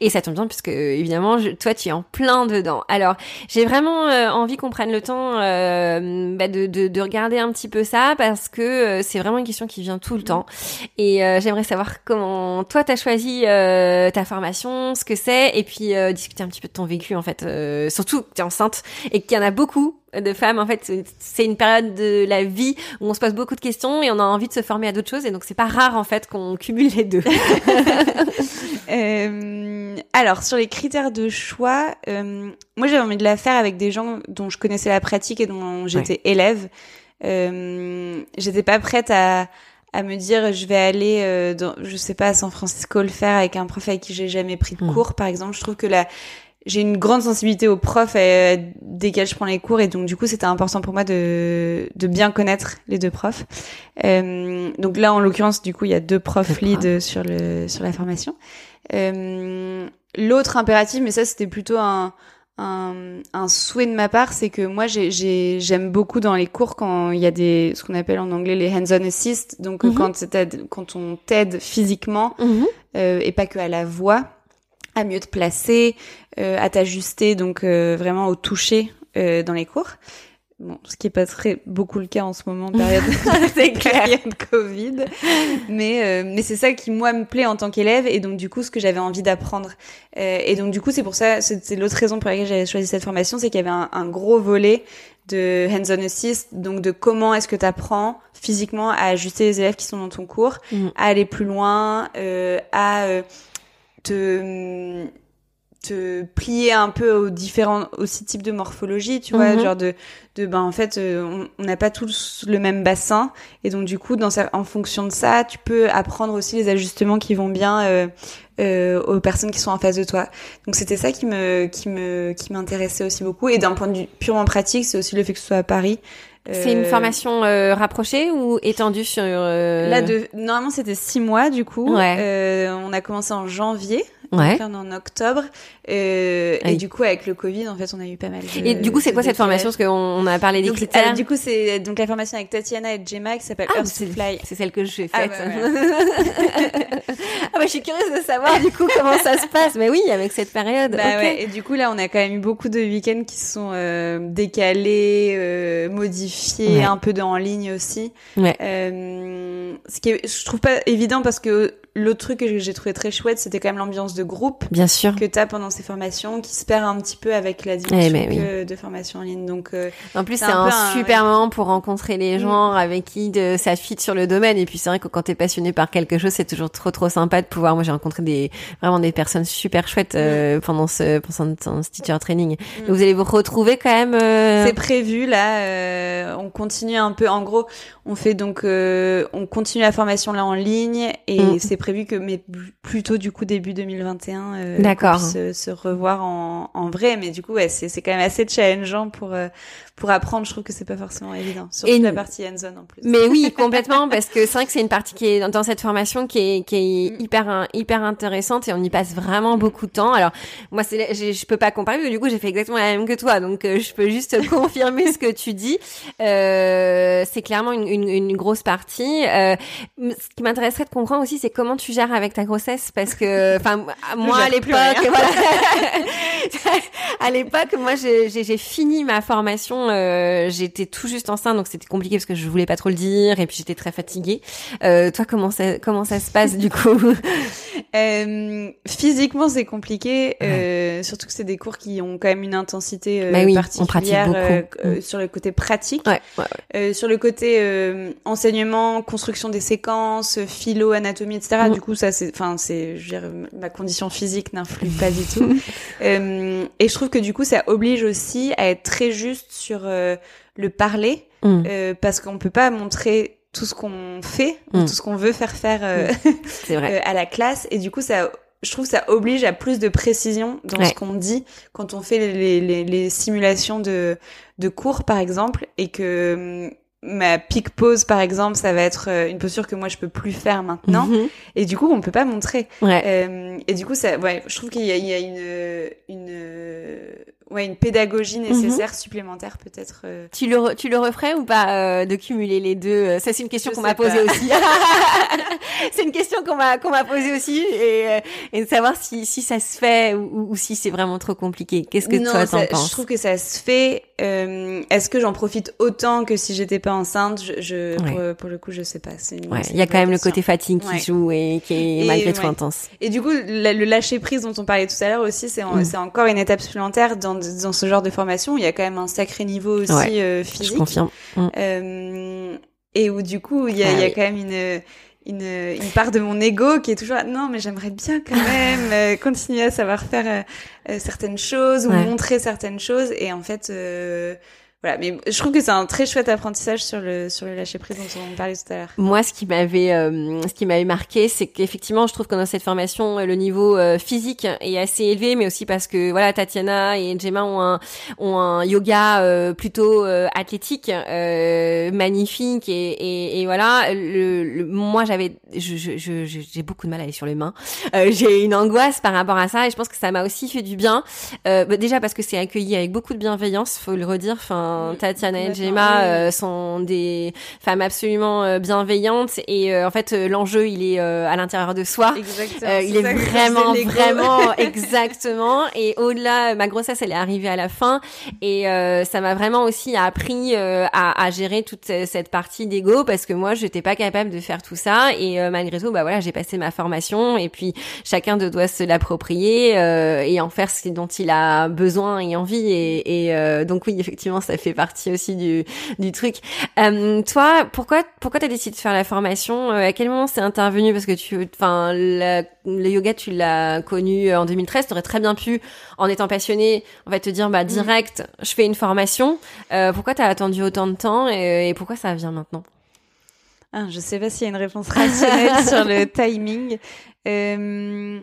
Et ça tombe bien puisque évidemment je- toi tu es en plein dedans. Alors j'ai vraiment euh, envie qu'on prenne le temps euh, bah, de, de, de regarder un petit peu ça parce que euh, c'est vraiment une question qui vient tout le temps. Et euh, j'aimerais savoir comment toi t'as choisi euh, ta formation, ce que c'est, et puis discuter un petit peu de ton vécu en fait. Surtout que t'es enceinte et qu'il y en a beaucoup de femmes en fait c'est- une période de la vie où on se pose beaucoup de questions et on a envie de se former à d'autres choses et donc c'est pas rare en fait qu'on cumule les deux. Euh, alors, sur les critères de choix, euh, moi j'avais envie de la faire avec des gens dont je connaissais la pratique et dont j'étais élève. Euh, j'étais pas prête à, à me dire je vais aller, euh, dans, je sais pas, à San Francisco le faire avec un prof avec qui j'ai jamais pris de Mm. cours, par exemple. Je trouve que la j'ai une grande sensibilité aux profs euh, desquels je prends les cours et donc du coup c'était important pour moi de, de bien connaître les deux profs. Euh, donc là en l'occurrence du coup il y a deux profs lead sur le sur la formation. Euh, L'autre impératif, mais ça c'était plutôt un, un, un souhait de ma part, c'est que moi j'ai- j'ai- j'aime beaucoup dans les cours quand il y a des ce qu'on appelle en anglais les hands-on assist, donc quand, c'est- quand on t'aide physiquement euh, et pas que à la voix, à mieux te placer, euh, à t'ajuster donc euh, vraiment au toucher euh, dans les cours. Bon, ce qui est pas très beaucoup le cas en ce moment, période, période Covid. Mais, euh, mais c'est ça qui, moi, me plaît en tant qu'élève et donc, du coup, ce que j'avais envie d'apprendre. Euh, et donc, du coup, c'est pour ça, c'est l'autre raison pour laquelle j'avais choisi cette formation, c'est qu'il y avait un, un gros volet de hands-on assist, donc de comment est-ce que tu apprends physiquement à ajuster les élèves qui sont dans ton cours, Mm. à aller plus loin, euh, à euh, te te plier un peu aux différents aussi types de morphologie tu vois Mhm. genre de de ben en fait euh, on- on n'a pas tous le même bassin. Et donc du coup dans sa- en fonction de ça tu peux apprendre aussi les ajustements qui vont bien euh, euh, aux personnes qui sont en face de toi. Donc c'était ça qui me qui me qui m'intéressait aussi beaucoup. Et d'un point de vue purement pratique c'est aussi le fait que ce soit à Paris C'est une Euh, formation euh, rapprochée ou étendue sur euh, Là, de... normalement, c'était six mois, du coup. Ouais. Euh, on a commencé en janvier. Ouais. On en octobre. Euh, Ah oui. Et du coup, avec le Covid, en fait, on a eu pas mal de. Et du coup, c'est quoi cette formation? Parce qu'on on a parlé des Donc, critères. alors, du coup, c'est donc la formation avec Tatiana et Gemma qui s'appelle Ah, Earth c'est to Fly. c'est celle que j'ai Ah, faite. bah, ah bah je suis curieuse de savoir du coup comment ça se passe. Mais oui, avec cette période. Bah ouais, et du coup là on a quand même eu beaucoup de week-ends qui sont euh, décalés, euh, modifiés, Ouais. un peu de en ligne aussi. Ouais. Euh, ce qui est, je trouve pas évident parce que l'autre truc que j'ai trouvé très chouette c'était quand même l'ambiance de groupe Bien sûr. que tu as pendant ces formations qui se perd un petit peu avec la dimension eh de formation en ligne. Donc, euh, en plus, c'est un, super moment pour rencontrer les mm. gens avec qui de, ça fit sur le domaine. Et puis, c'est vrai que quand tu es passionné par quelque chose, c'est toujours trop, trop sympa de pouvoir. Moi, j'ai rencontré des, vraiment des personnes super chouettes euh, mm. pendant ce, pendant ce teacher training. Mm. vous allez vous retrouver quand même. Euh, c'est prévu, là. on continue un peu. En gros, on fait donc, on continue la formation là en ligne et c'est prévu que, mais plutôt du coup début 2021, euh, D'accord. Se, se, revoir en, en vrai. Mais du coup, ouais, c'est c'est quand même assez challengeant pour euh, pour apprendre. Je trouve que c'est pas forcément évident, surtout la partie hands-on en plus. Mais oui, complètement, parce que c'est vrai que c'est une partie qui est dans cette formation qui est qui est mm. hyper hyper intéressante et on y passe vraiment beaucoup de temps. Alors moi, c'est je peux pas comparer, mais du coup, j'ai fait exactement la même que toi, donc euh, je peux juste confirmer ce que tu dis. Euh, c'est clairement une, une, une, grosse partie. Euh, ce qui m'intéresserait de comprendre aussi, c'est comment tu gères avec ta grossesse, parce que enfin moi à l'époque, voilà, à l'époque, moi j'ai fini ma formation euh, j'étais tout juste enceinte, donc c'était compliqué parce que je voulais pas trop le dire, et puis j'étais très fatiguée. Euh, toi, comment ça, comment ça se passe du coup? Euh, Physiquement, c'est compliqué, euh, surtout que c'est des cours qui ont quand même une intensité bah oui, particulière mm. sur le côté pratique, ouais, sur le côté enseignement, construction des séquences, philo, anatomie, etc. Du coup, ça, c'est, enfin, c'est, je veux dire, ma condition physique n'influe pas du tout. et je trouve que du coup, ça oblige aussi à être très juste sur euh, le parler mm. euh, parce qu'on peut pas montrer tout ce qu'on fait ou mm. tout ce qu'on veut faire faire euh, mm. à la classe et du coup ça je trouve ça oblige à plus de précision dans ce qu'on dit quand on fait les, les, les, simulations de, de cours par exemple et que ma pique pose par exemple ça va être une posture que moi je peux plus faire maintenant mm-hmm. et du coup on peut pas montrer et du coup ça ouais je trouve qu'il y y a une une ouais, une pédagogie mhm. nécessaire supplémentaire peut-être. Euh. Tu le tu le referais ou pas euh, de cumuler les deux? Euh, Ça c'est une question qu'on m'a posée aussi. c'est une question qu'on m'a qu'on m'a posée aussi et, et de savoir si si ça se fait ou, ou si c'est vraiment trop compliqué. Qu'est-ce que toi t'en penses Je trouve que ça se fait. Est-ce que j'en profite autant que si j'étais pas enceinte? Je, je pour, pour, le coup je sais pas. Il y a quand même le côté fatigue qui joue et qui est malgré tout intense. Et du coup le lâcher prise dont on parlait tout à l'heure aussi c'est mm. encore une étape supplémentaire dans dans ce genre de formation, il y a quand même un sacré niveau aussi euh, physique. Je confirme. Mm. Euh, et où du coup, il y a, il y a quand même une, une, une, part de mon ego qui est toujours non mais j'aimerais bien quand même euh, continuer à savoir faire certaines choses ou montrer certaines choses. Et en fait voilà, mais je trouve que c'est un très chouette apprentissage sur le sur le lâcher prise dont on parlait tout à l'heure. Moi, ce qui m'avait euh, ce qui m'avait marqué, c'est qu'effectivement, je trouve que dans cette formation, le niveau euh, physique est assez élevé, mais aussi parce que voilà, Tatiana et Gemma ont un ont un yoga euh, plutôt athlétique, magnifique et, et, et voilà. Le, moi, j'avais je, je, j'ai beaucoup de mal à aller sur les mains. j'ai une angoisse par rapport à ça, et je pense que ça m'a aussi fait du bien. Bah, déjà parce que c'est accueilli avec beaucoup de bienveillance, faut le redire. Enfin Tatiana et Gemma euh, sont des femmes absolument euh, bienveillantes et euh, en fait l'enjeu il est à l'intérieur de soi. Exactement. il est, vraiment vraiment exactement et au-delà ma grossesse elle est arrivée à la fin et ça m'a vraiment aussi appris à, à, gérer toute cette partie d'ego parce que moi j'étais pas capable de faire tout ça et malgré tout bah voilà j'ai passé ma formation et puis chacun de doit se l'approprier et en faire ce dont il a besoin et envie et, et donc oui effectivement ça fait partie aussi du, du truc. Euh, toi, pourquoi pourquoi t'as décidé de faire la formation? Euh, À quel moment c'est intervenu? Parce que tu, enfin, le yoga, tu l'as connu euh, en 2013. T'aurais très bien pu, en étant passionné, on va te dire, bah mm. direct, je fais une formation. Euh, pourquoi t'as attendu autant de temps et, et pourquoi ça vient maintenant? Ah, je sais pas s'il y a une réponse rationnelle sur le timing. Euh,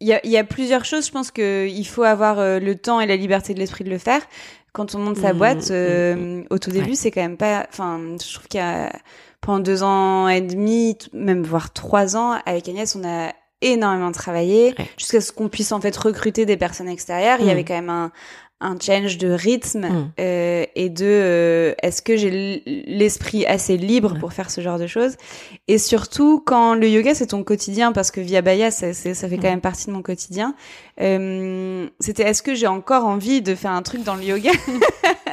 il y, a, y, a, plusieurs choses. Je pense qu'il faut avoir le temps et la liberté de l'esprit de le faire quand on monte sa mmh, boîte, mmh, euh, mmh. au tout début, c'est quand même pas. Enfin, je trouve qu'il y a pendant deux ans et demi, même voire trois ans, avec Agnès, on a énormément travaillé jusqu'à ce qu'on puisse en fait recruter des personnes extérieures. Il y avait quand même un, un change de rythme mm. euh, et de euh, est-ce que j'ai l'esprit assez libre pour faire ce genre de choses? Et surtout quand le yoga c'est ton quotidien parce que via Baya ça, ça fait quand mm. même partie de mon quotidien euh, c'était est-ce que j'ai encore envie de faire un truc dans le yoga?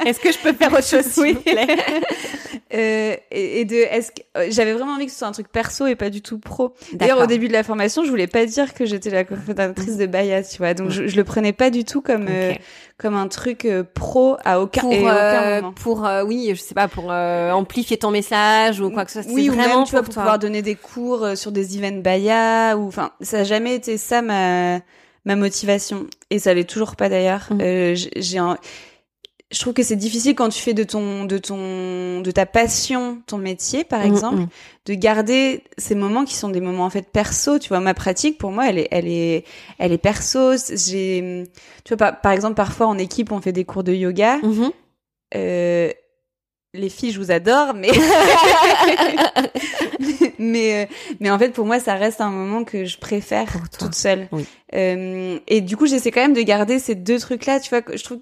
Est-ce que je peux faire autre chose oui Euh, et, et de est-ce que euh, j'avais vraiment envie que ce soit un truc perso et pas du tout pro. D'ailleurs, au début de la formation, je voulais pas dire que j'étais la cofondatrice de Baya, tu vois. Donc, je, je le prenais pas du tout comme euh, comme un truc pro à aucun, pour, et aucun moment. pour oui, je sais pas, pour amplifier ton message ou quoi que ce soit. Oui, ou vraiment même, tu vois, pour toi. pouvoir donner des cours sur des events Baya ou enfin, ça a jamais été ça ma ma motivation et ça l'est toujours pas d'ailleurs. Euh, j'ai- j'ai un je trouve que c'est difficile quand tu fais de ton de ton de ta passion ton métier par Mm, exemple mm. de garder ces moments qui sont des moments en fait perso tu vois ma pratique pour moi elle est elle est elle est perso j'ai tu vois par, par exemple parfois en équipe on fait des cours de yoga Mhm. euh, les filles, je vous adore, mais mais euh, mais en fait pour moi ça reste un moment que je préfère toute seule. Oui. Euh, et du coup j'essaie quand même de garder ces deux trucs là, tu vois, je trouve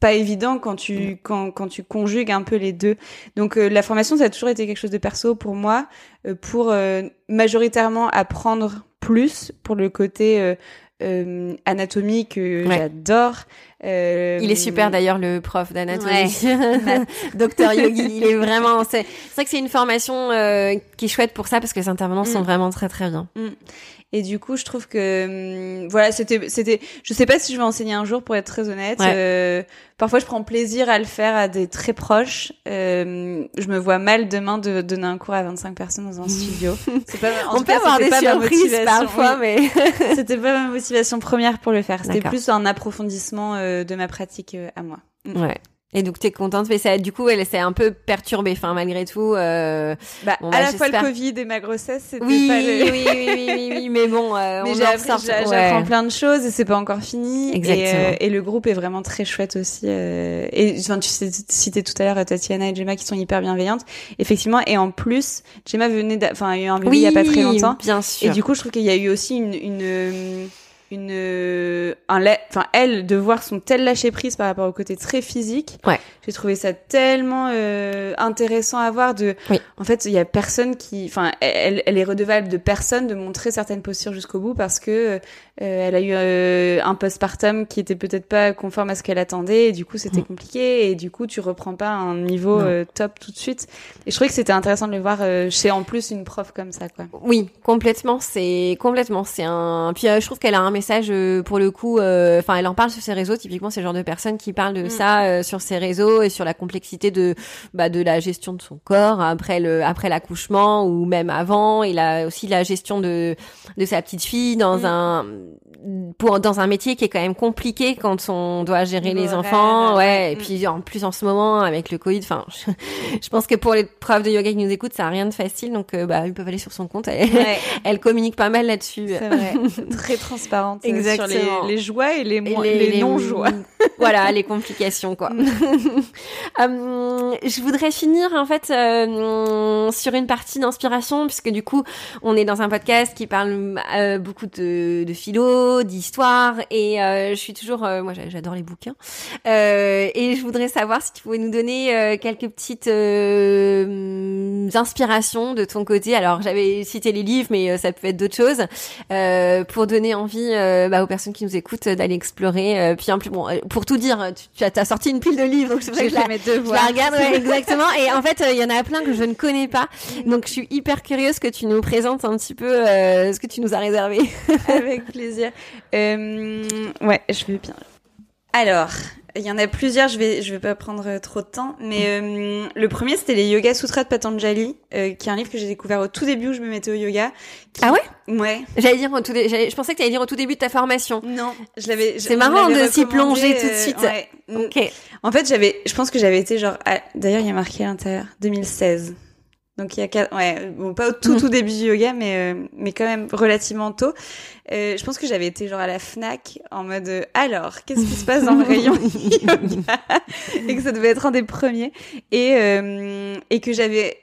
pas évident quand tu quand quand tu conjugues un peu les deux. Donc euh, la formation ça a toujours été quelque chose de perso pour moi, euh, pour euh, majoritairement apprendre plus pour le côté anatomie que Ouais. j'adore. Il est super d'ailleurs le prof d'anatomie, Ouais. docteur Yogi. Il est vraiment. C'est vrai que c'est une formation qui est chouette pour ça parce que les intervenants sont Mm. vraiment très très bien. Et du coup, je trouve que hum, voilà, c'était c'était je sais pas si je vais enseigner un jour pour être très honnête. Ouais. Euh, parfois je prends plaisir à le faire à des très proches. Euh, je me vois mal demain de donner un cours à 25 personnes dans un studio. C'est pas en On tout peut cas, avoir des pas surprises motivation, parfois, mais C'était pas ma motivation première pour le faire. C'était plus un approfondissement euh, de ma pratique à moi. Mm. ouais. Et donc t'es contente, mais ça, du coup, elle s'est un peu perturbée, enfin malgré tout. Euh... Bah, Bon, à bah, la fois le. Covid et ma grossesse, c'était Oui, pas le... oui, oui, oui, oui, oui, mais bon, euh, Mais ouais. j'apprends plein de choses et c'est pas encore fini. Et, Exactement. euh, et le groupe est vraiment très chouette aussi. euh, et enfin, tu citais tout à l'heure Tatiana et Gemma qui sont hyper bienveillantes. Effectivement. Et en plus, Gemma venait, enfin, a eu un bébé Oui, il y a pas très longtemps. bien Et sûr. du coup, je trouve qu'il y a eu aussi une, une, euh, une, euh, un, la- enfin, elle, de voir son tel lâcher prise par rapport au côté très physique. Ouais. J'ai trouvé ça tellement euh, intéressant à voir. De, Oui. en fait, il y a personne qui, enfin, elle, elle est redevable de personne de montrer certaines postures jusqu'au bout parce que euh, elle a eu euh, un postpartum qui était peut-être pas conforme à ce qu'elle attendait. Et du coup, c'était Mm. compliqué. Et du coup, tu reprends pas un niveau euh, top tout de suite. Et je trouvais que c'était intéressant de le voir euh, chez en plus une prof comme ça, quoi. Oui, complètement. C'est complètement. C'est un. Puis euh, je trouve qu'elle a un message euh, pour le coup. euh, Enfin, elle en parle sur ses réseaux. Typiquement, c'est le genre de personne qui parle de Mm. ça euh, sur ses réseaux et sur la complexité de bah, de la gestion de son corps après le après l'accouchement ou même avant. Il a aussi la gestion de de sa petite fille dans Mm. un pour dans un métier qui est quand même compliqué quand on doit gérer les enfants. ouais. Ouais. Et Mm. puis en plus en ce moment avec le Covid. Enfin, je, je pense que pour les profs de yoga qui nous écoutent, ça a rien de facile. Donc euh, bah ils peuvent aller sur son compte. Elle, Ouais. elle communique pas mal là-dessus. C'est vrai, très transparente euh, sur Exactement. les, les joies et les, Et les, non-joies. voilà, les complications quoi. Euh, je voudrais finir en fait euh, sur une partie d'inspiration puisque du coup on est dans un podcast qui parle euh, beaucoup de, de philo, d'histoire et euh, je suis toujours, euh, moi j'a- j'adore les bouquins Euh, et je voudrais savoir si tu pouvais nous donner euh, quelques petites euh, inspirations de ton côté. Alors j'avais cité les livres mais ça peut être d'autres choses euh, pour donner envie bah, aux personnes qui nous écoutent d'aller explorer. Euh, puis en plus bon, pour tout dire, tu, tu as t'as sorti une pile de livres donc c'est vrai J'ai que je la, mes je la regarde, ouais, exactement. Et en fait, il y en a plein que je ne connais pas. Donc, je suis hyper curieuse que tu nous présentes un petit peu euh, ce que tu nous as réservé. Avec plaisir. Euh, ouais, je vais bien. Alors, il y en a plusieurs, je vais, je vais pas prendre euh, trop de temps, mais euh, le premier c'était les Yoga Sutras de Patanjali, euh, qui est un livre que j'ai découvert au tout début où je me mettais au yoga. qui- Ah ouais? Ouais. J'allais dire au tout dé- je pensais que tu allais dire au tout début de ta formation. Non, je l'avais. C'est marrant de s'y plonger tout de suite. ouais. Ok. En fait, j'avais, je pense que j'avais été genre, à- d'ailleurs, il y a marqué à l'intérieur 2016. Donc il y a quatre, ouais, bon pas au tout Mhm. tout début du yoga, mais euh, mais quand même relativement tôt. Euh, je pense que j'avais été genre à la Fnac en mode euh, alors qu'est-ce qui se passe dans le rayon yoga? Et que ça devait être un des premiers et euh, et que j'avais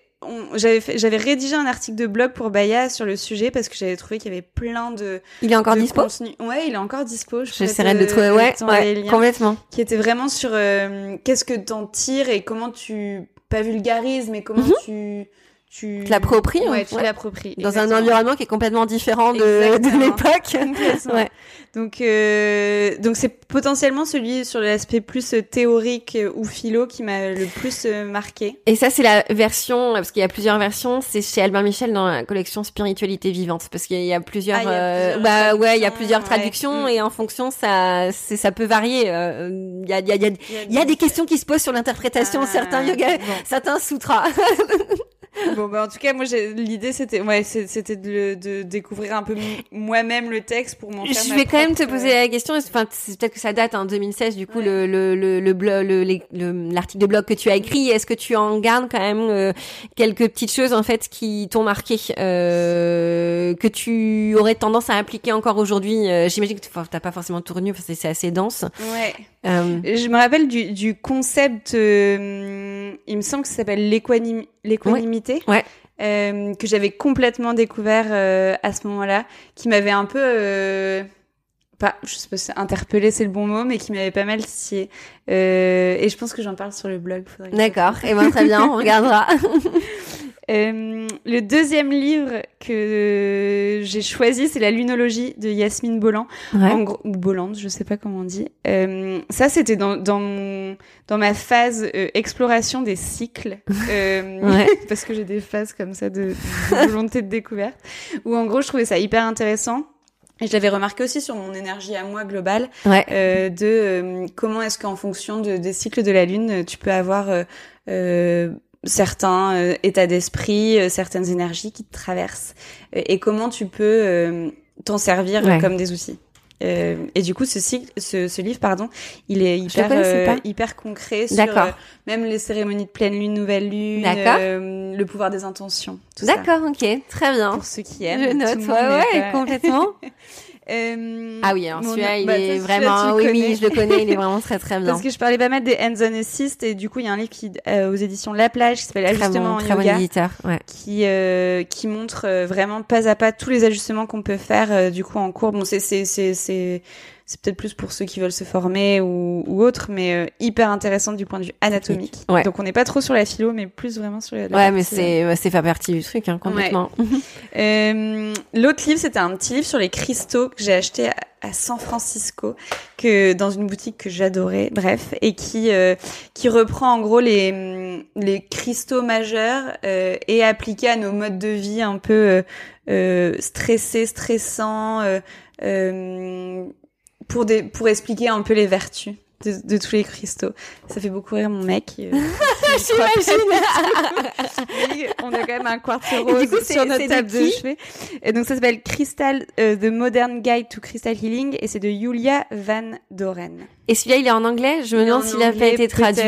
j'avais j'avais rédigé un article de blog pour Baya sur le sujet parce que j'avais trouvé qu'il y avait plein de Il est encore de dispo? contenu. Ouais, il est encore dispo. Je J'essaierai de le trouver. Ouais, ouais, complètement. qui était vraiment sur euh, qu'est-ce que t'en tires et comment tu pas vulgarises mais comment Mhm. tu tu l'appropries. Ouais, tu l'appropries. Dans un environnement qui est complètement différent de, de l'époque. ouais. Donc, euh, donc c'est potentiellement celui sur l'aspect plus euh, théorique euh, ou philo qui m'a le plus euh, marqué. Et ça, c'est la version, parce qu'il y a plusieurs versions. C'est chez Albin Michel dans la collection Spiritualité vivante, parce qu'il y a plusieurs. Ah, il y a plusieurs bah ouais, il y a plusieurs traductions ouais. et en fonction, ça, c'est, ça peut varier. Il y a, il y a, il y a, y a des questions qui se posent sur l'interprétation. Ah, certains yoga, bon. certains sutras. Bon, bah, en tout cas, moi, l'idée, c'était, ouais, c'était de, de découvrir un peu moi-même le texte pour m'en faire Je vais quand même te poser la question. Enfin, c'est peut-être que ça date en 2016. Du coup, Ouais. le le le le blog, l'article de blog que tu as écrit, est-ce que tu en gardes quand même euh, quelques petites choses en fait qui t'ont marqué, euh, que tu aurais tendance à appliquer encore aujourd'hui euh, J'imagine que tu t'as pas forcément tout retenu parce que c'est assez dense. Ouais. Euh, Je me rappelle du, du concept, euh, il me semble que ça s'appelle l'équanim- Ouais. euh, que j'avais complètement découvert euh, à ce moment-là, qui m'avait un peu, euh, pas, je sais pas si interpellé c'est le bon mot, mais qui m'avait pas mal scié. Euh, et je pense que j'en parle sur le blog. D'accord. Et ben très bien, on regardera. Euh, le deuxième livre que j'ai choisi, c'est La lunologie de Yasmine Bolland. Ouais. En gros, ou Bolland, je sais pas comment on dit. Euh, ça, c'était dans, dans, mon, dans ma phase euh, exploration des cycles. Euh, Ouais. parce que j'ai des phases comme ça de, de volonté de découverte. Où en gros, je trouvais ça hyper intéressant. Et je l'avais remarqué aussi sur mon énergie à moi globale, Ouais. euh, de euh, comment est-ce qu'en fonction de, des cycles de la Lune, tu peux avoir euh, euh, certains euh, états d'esprit, euh, certaines énergies qui te traversent, euh, et comment tu peux euh, t'en servir Ouais. comme des outils. Euh, et du coup, ce, cycle, ce, ce livre, pardon, il est hyper, euh, hyper concret sur même les cérémonies de pleine lune, nouvelle lune, euh, le pouvoir des intentions. D'accord. Ok. Très bien. Pour ceux qui aiment. Je note. Ouais, ouais, complètement. Euh, Ah oui, alors celui-là, il bah, est vraiment. Oui, oui, je le connais. Il est vraiment très très bien. Parce que je parlais pas mal des hands-on assist et du coup il y a un livre qui euh, aux éditions La Plage qui s'appelle Ajustement bon, en très bon éditeur. Ouais. qui euh, qui montre euh, vraiment pas à pas tous les ajustements qu'on peut faire euh, du coup en cours. Bon c'est c'est c'est c'est c'est peut-être plus pour ceux qui veulent se former ou ou autre mais euh, hyper intéressant du point de vue anatomique. Ouais. Donc on n'est pas trop sur la philo mais plus vraiment sur la, la Ouais, mais partie, euh, c'est c'est fait partie du truc, hein, complètement. euh, L'autre livre, c'était un petit livre sur les cristaux que j'ai acheté à, à San Francisco, que dans une boutique que j'adorais, bref, et qui euh, qui reprend en gros les hum, les cristaux majeurs euh, et appliqués à nos modes de vie un peu euh, euh, stressés, stressants, euh, euh, pour des pour expliquer un peu les vertus. De, de tous les cristaux. Ça fait beaucoup rire mon mec. euh, oui, on a quand même un quartz rose coup, sur notre de table de chevet. Et donc ça s'appelle Crystal, euh, The Modern Guide to Crystal Healing et c'est de Julia Van Doren. Et celui-là, il est en anglais. Je me demande s'il a pas été traduit.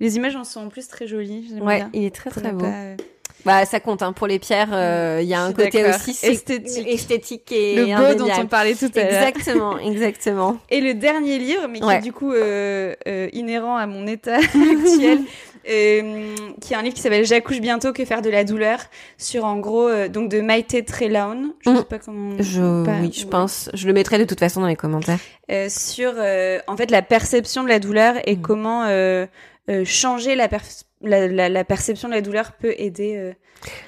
Les images en sont en plus très jolies. Ouais, bien. il est très très beau. pas, euh, Bah, ça compte hein, pour les pierres. euh, Il y a un côté aussi c'est- Esthétique. esthétique et Le beau dont on parlait tout à l'heure. Exactement, exactement. Et le dernier livre, mais qui Ouais. est du coup euh, euh, inhérent à mon état actuel, euh, qui est un livre qui s'appelle J'accouche bientôt, que faire de la douleur, sur en gros euh, donc de Maïté Trelawn. Je Mm. sais pas comment. Je, pas- oui, je ouais. pense. Je le mettrai de toute façon dans les commentaires. euh, sur euh, en fait la perception de la douleur et Mm. comment changer la, per- la, la, la perception de la douleur peut aider euh,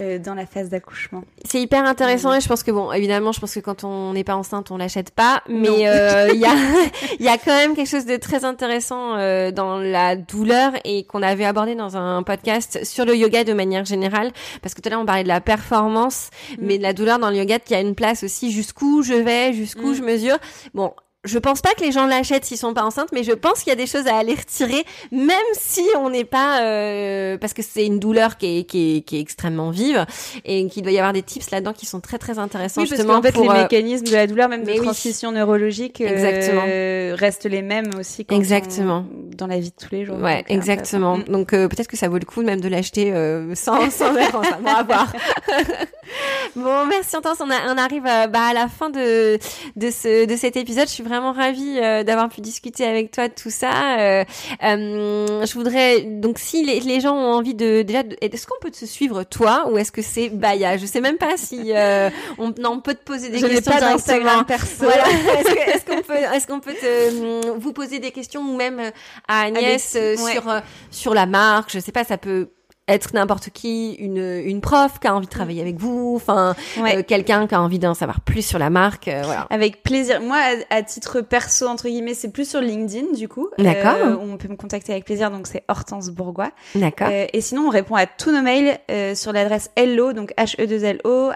euh, dans la phase d'accouchement. C'est hyper intéressant et je pense que bon, évidemment, je pense que quand on n'est pas enceinte, on l'achète pas, mais euh, il y a il y a quand même quelque chose de très intéressant euh, dans la douleur et qu'on avait abordé dans un podcast sur le yoga de manière générale parce que tout à l'heure on parlait de la performance, mais de la douleur dans le yoga qui a une place aussi jusqu'où je vais, jusqu'où Mhm. je mesure. Bon, je pense pas que les gens l'achètent s'ils sont pas enceintes, mais je pense qu'il y a des choses à aller retirer, même si on n'est pas, euh, parce que c'est une douleur qui est, qui est, qui est extrêmement vive et qu'il doit y avoir des tips là-dedans qui sont très très intéressants Oui, parce justement qu'en fait, pour. les euh, mécanismes de la douleur, même mais de oui. transmission neurologique, euh, restent les mêmes aussi quand Exactement. on- dans la vie de tous les jours. Ouais, Donc, euh, exactement. Donc euh, peut-être que ça vaut le coup même de l'acheter euh, sans sans être enceinte. Bon, à voir. bon, merci Antoine. On, a- on arrive bah, à la fin de de ce de cet épisode. Je suis vraiment ravie euh, d'avoir pu discuter avec toi de tout ça. Euh, euh, je voudrais donc si les, les gens ont envie de déjà, de- est-ce qu'on peut te suivre toi ou est-ce que c'est Baya? Je sais même pas si on, non, on peut te poser des Je questions pas directement. d'Instagram perso. Voilà. Est-ce que- est-ce qu'on peut, est-ce qu'on peut te, vous poser des questions ou même à Agnès ouais. sur sur la marque? Je sais pas, ça peut être n'importe qui, une, une prof qui a envie de travailler avec vous, enfin euh, quelqu'un qui a envie d'en savoir plus sur la marque, euh, voilà. Avec plaisir. Moi, à, titre perso entre guillemets, c'est plus sur LinkedIn du coup. D'accord. Euh, on peut me contacter avec plaisir, donc c'est Hortense Bourgois. D'accord. et sinon, on répond à tous nos mails sur l'adresse hello, donc h e 2 l o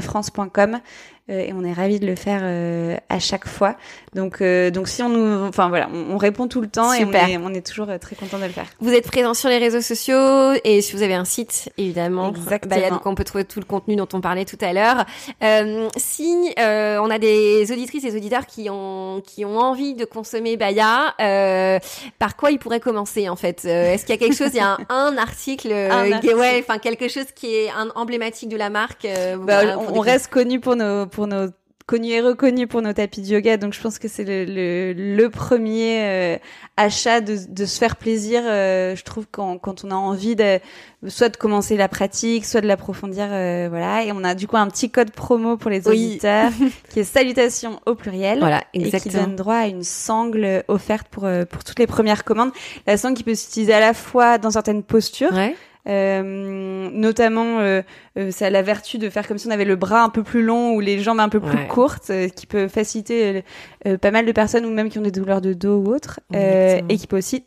francecom euh, et on est ravis de le faire euh, à chaque fois. Donc, euh, donc si on nous, enfin voilà, on, répond tout le temps et on est, on est toujours très content de le faire. Vous êtes présent sur les réseaux sociaux et si vous avez un site, évidemment, Exactement. Bah, donc on peut trouver tout le contenu dont on parlait tout à l'heure. Euh, si euh, on a des auditrices et auditeurs qui ont qui ont envie de consommer Baya, euh, par quoi ils pourraient commencer en fait? Est-ce qu'il y a quelque chose? Il y a un, article, un ouais, enfin quelque chose qui est un, emblématique de la marque. Bah, on, on reste connu pour nos pour nos connus et reconnus pour nos tapis de yoga. Donc je pense que c'est le, le, le, premier euh, achat de, de, se faire plaisir. Euh, je trouve quand, quand on a envie de soit de commencer la pratique, soit de l'approfondir. Euh, voilà. Et on a du coup un petit code promo pour les auditeurs qui est salutation au pluriel. Voilà, exactement. Et qui donne droit à une sangle offerte pour, pour toutes les premières commandes. La sangle qui peut s'utiliser à la fois dans certaines postures. Ouais. Euh, notamment, euh, euh, ça a la vertu de faire comme si on avait le bras un peu plus long ou les jambes un peu plus courtes, euh, qui peut faciliter euh, pas mal de personnes ou même qui ont des douleurs de dos ou autres, et qui peut aussi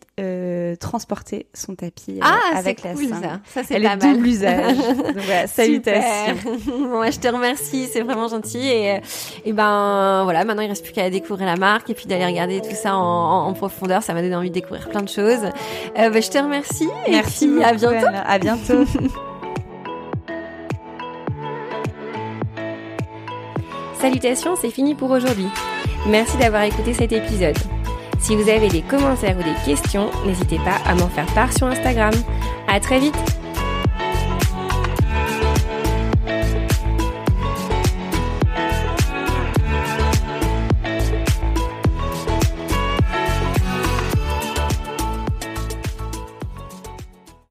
transporter son tapis ah, avec la cool, Ça, ça c'est pas mal. double usage. Donc voilà, salutations. bon, je te remercie, c'est vraiment gentil et, et ben voilà, maintenant il reste plus qu'à découvrir la marque et puis d'aller regarder tout ça en, en, profondeur. Ça m'a donné envie de découvrir plein de choses. Euh, ben, je te remercie. Merci. Et puis, à bientôt. À bientôt. Salutations, c'est fini pour aujourd'hui. Merci d'avoir écouté cet épisode. Si vous avez des commentaires ou des questions, n'hésitez pas à m'en faire part sur Instagram. À très vite!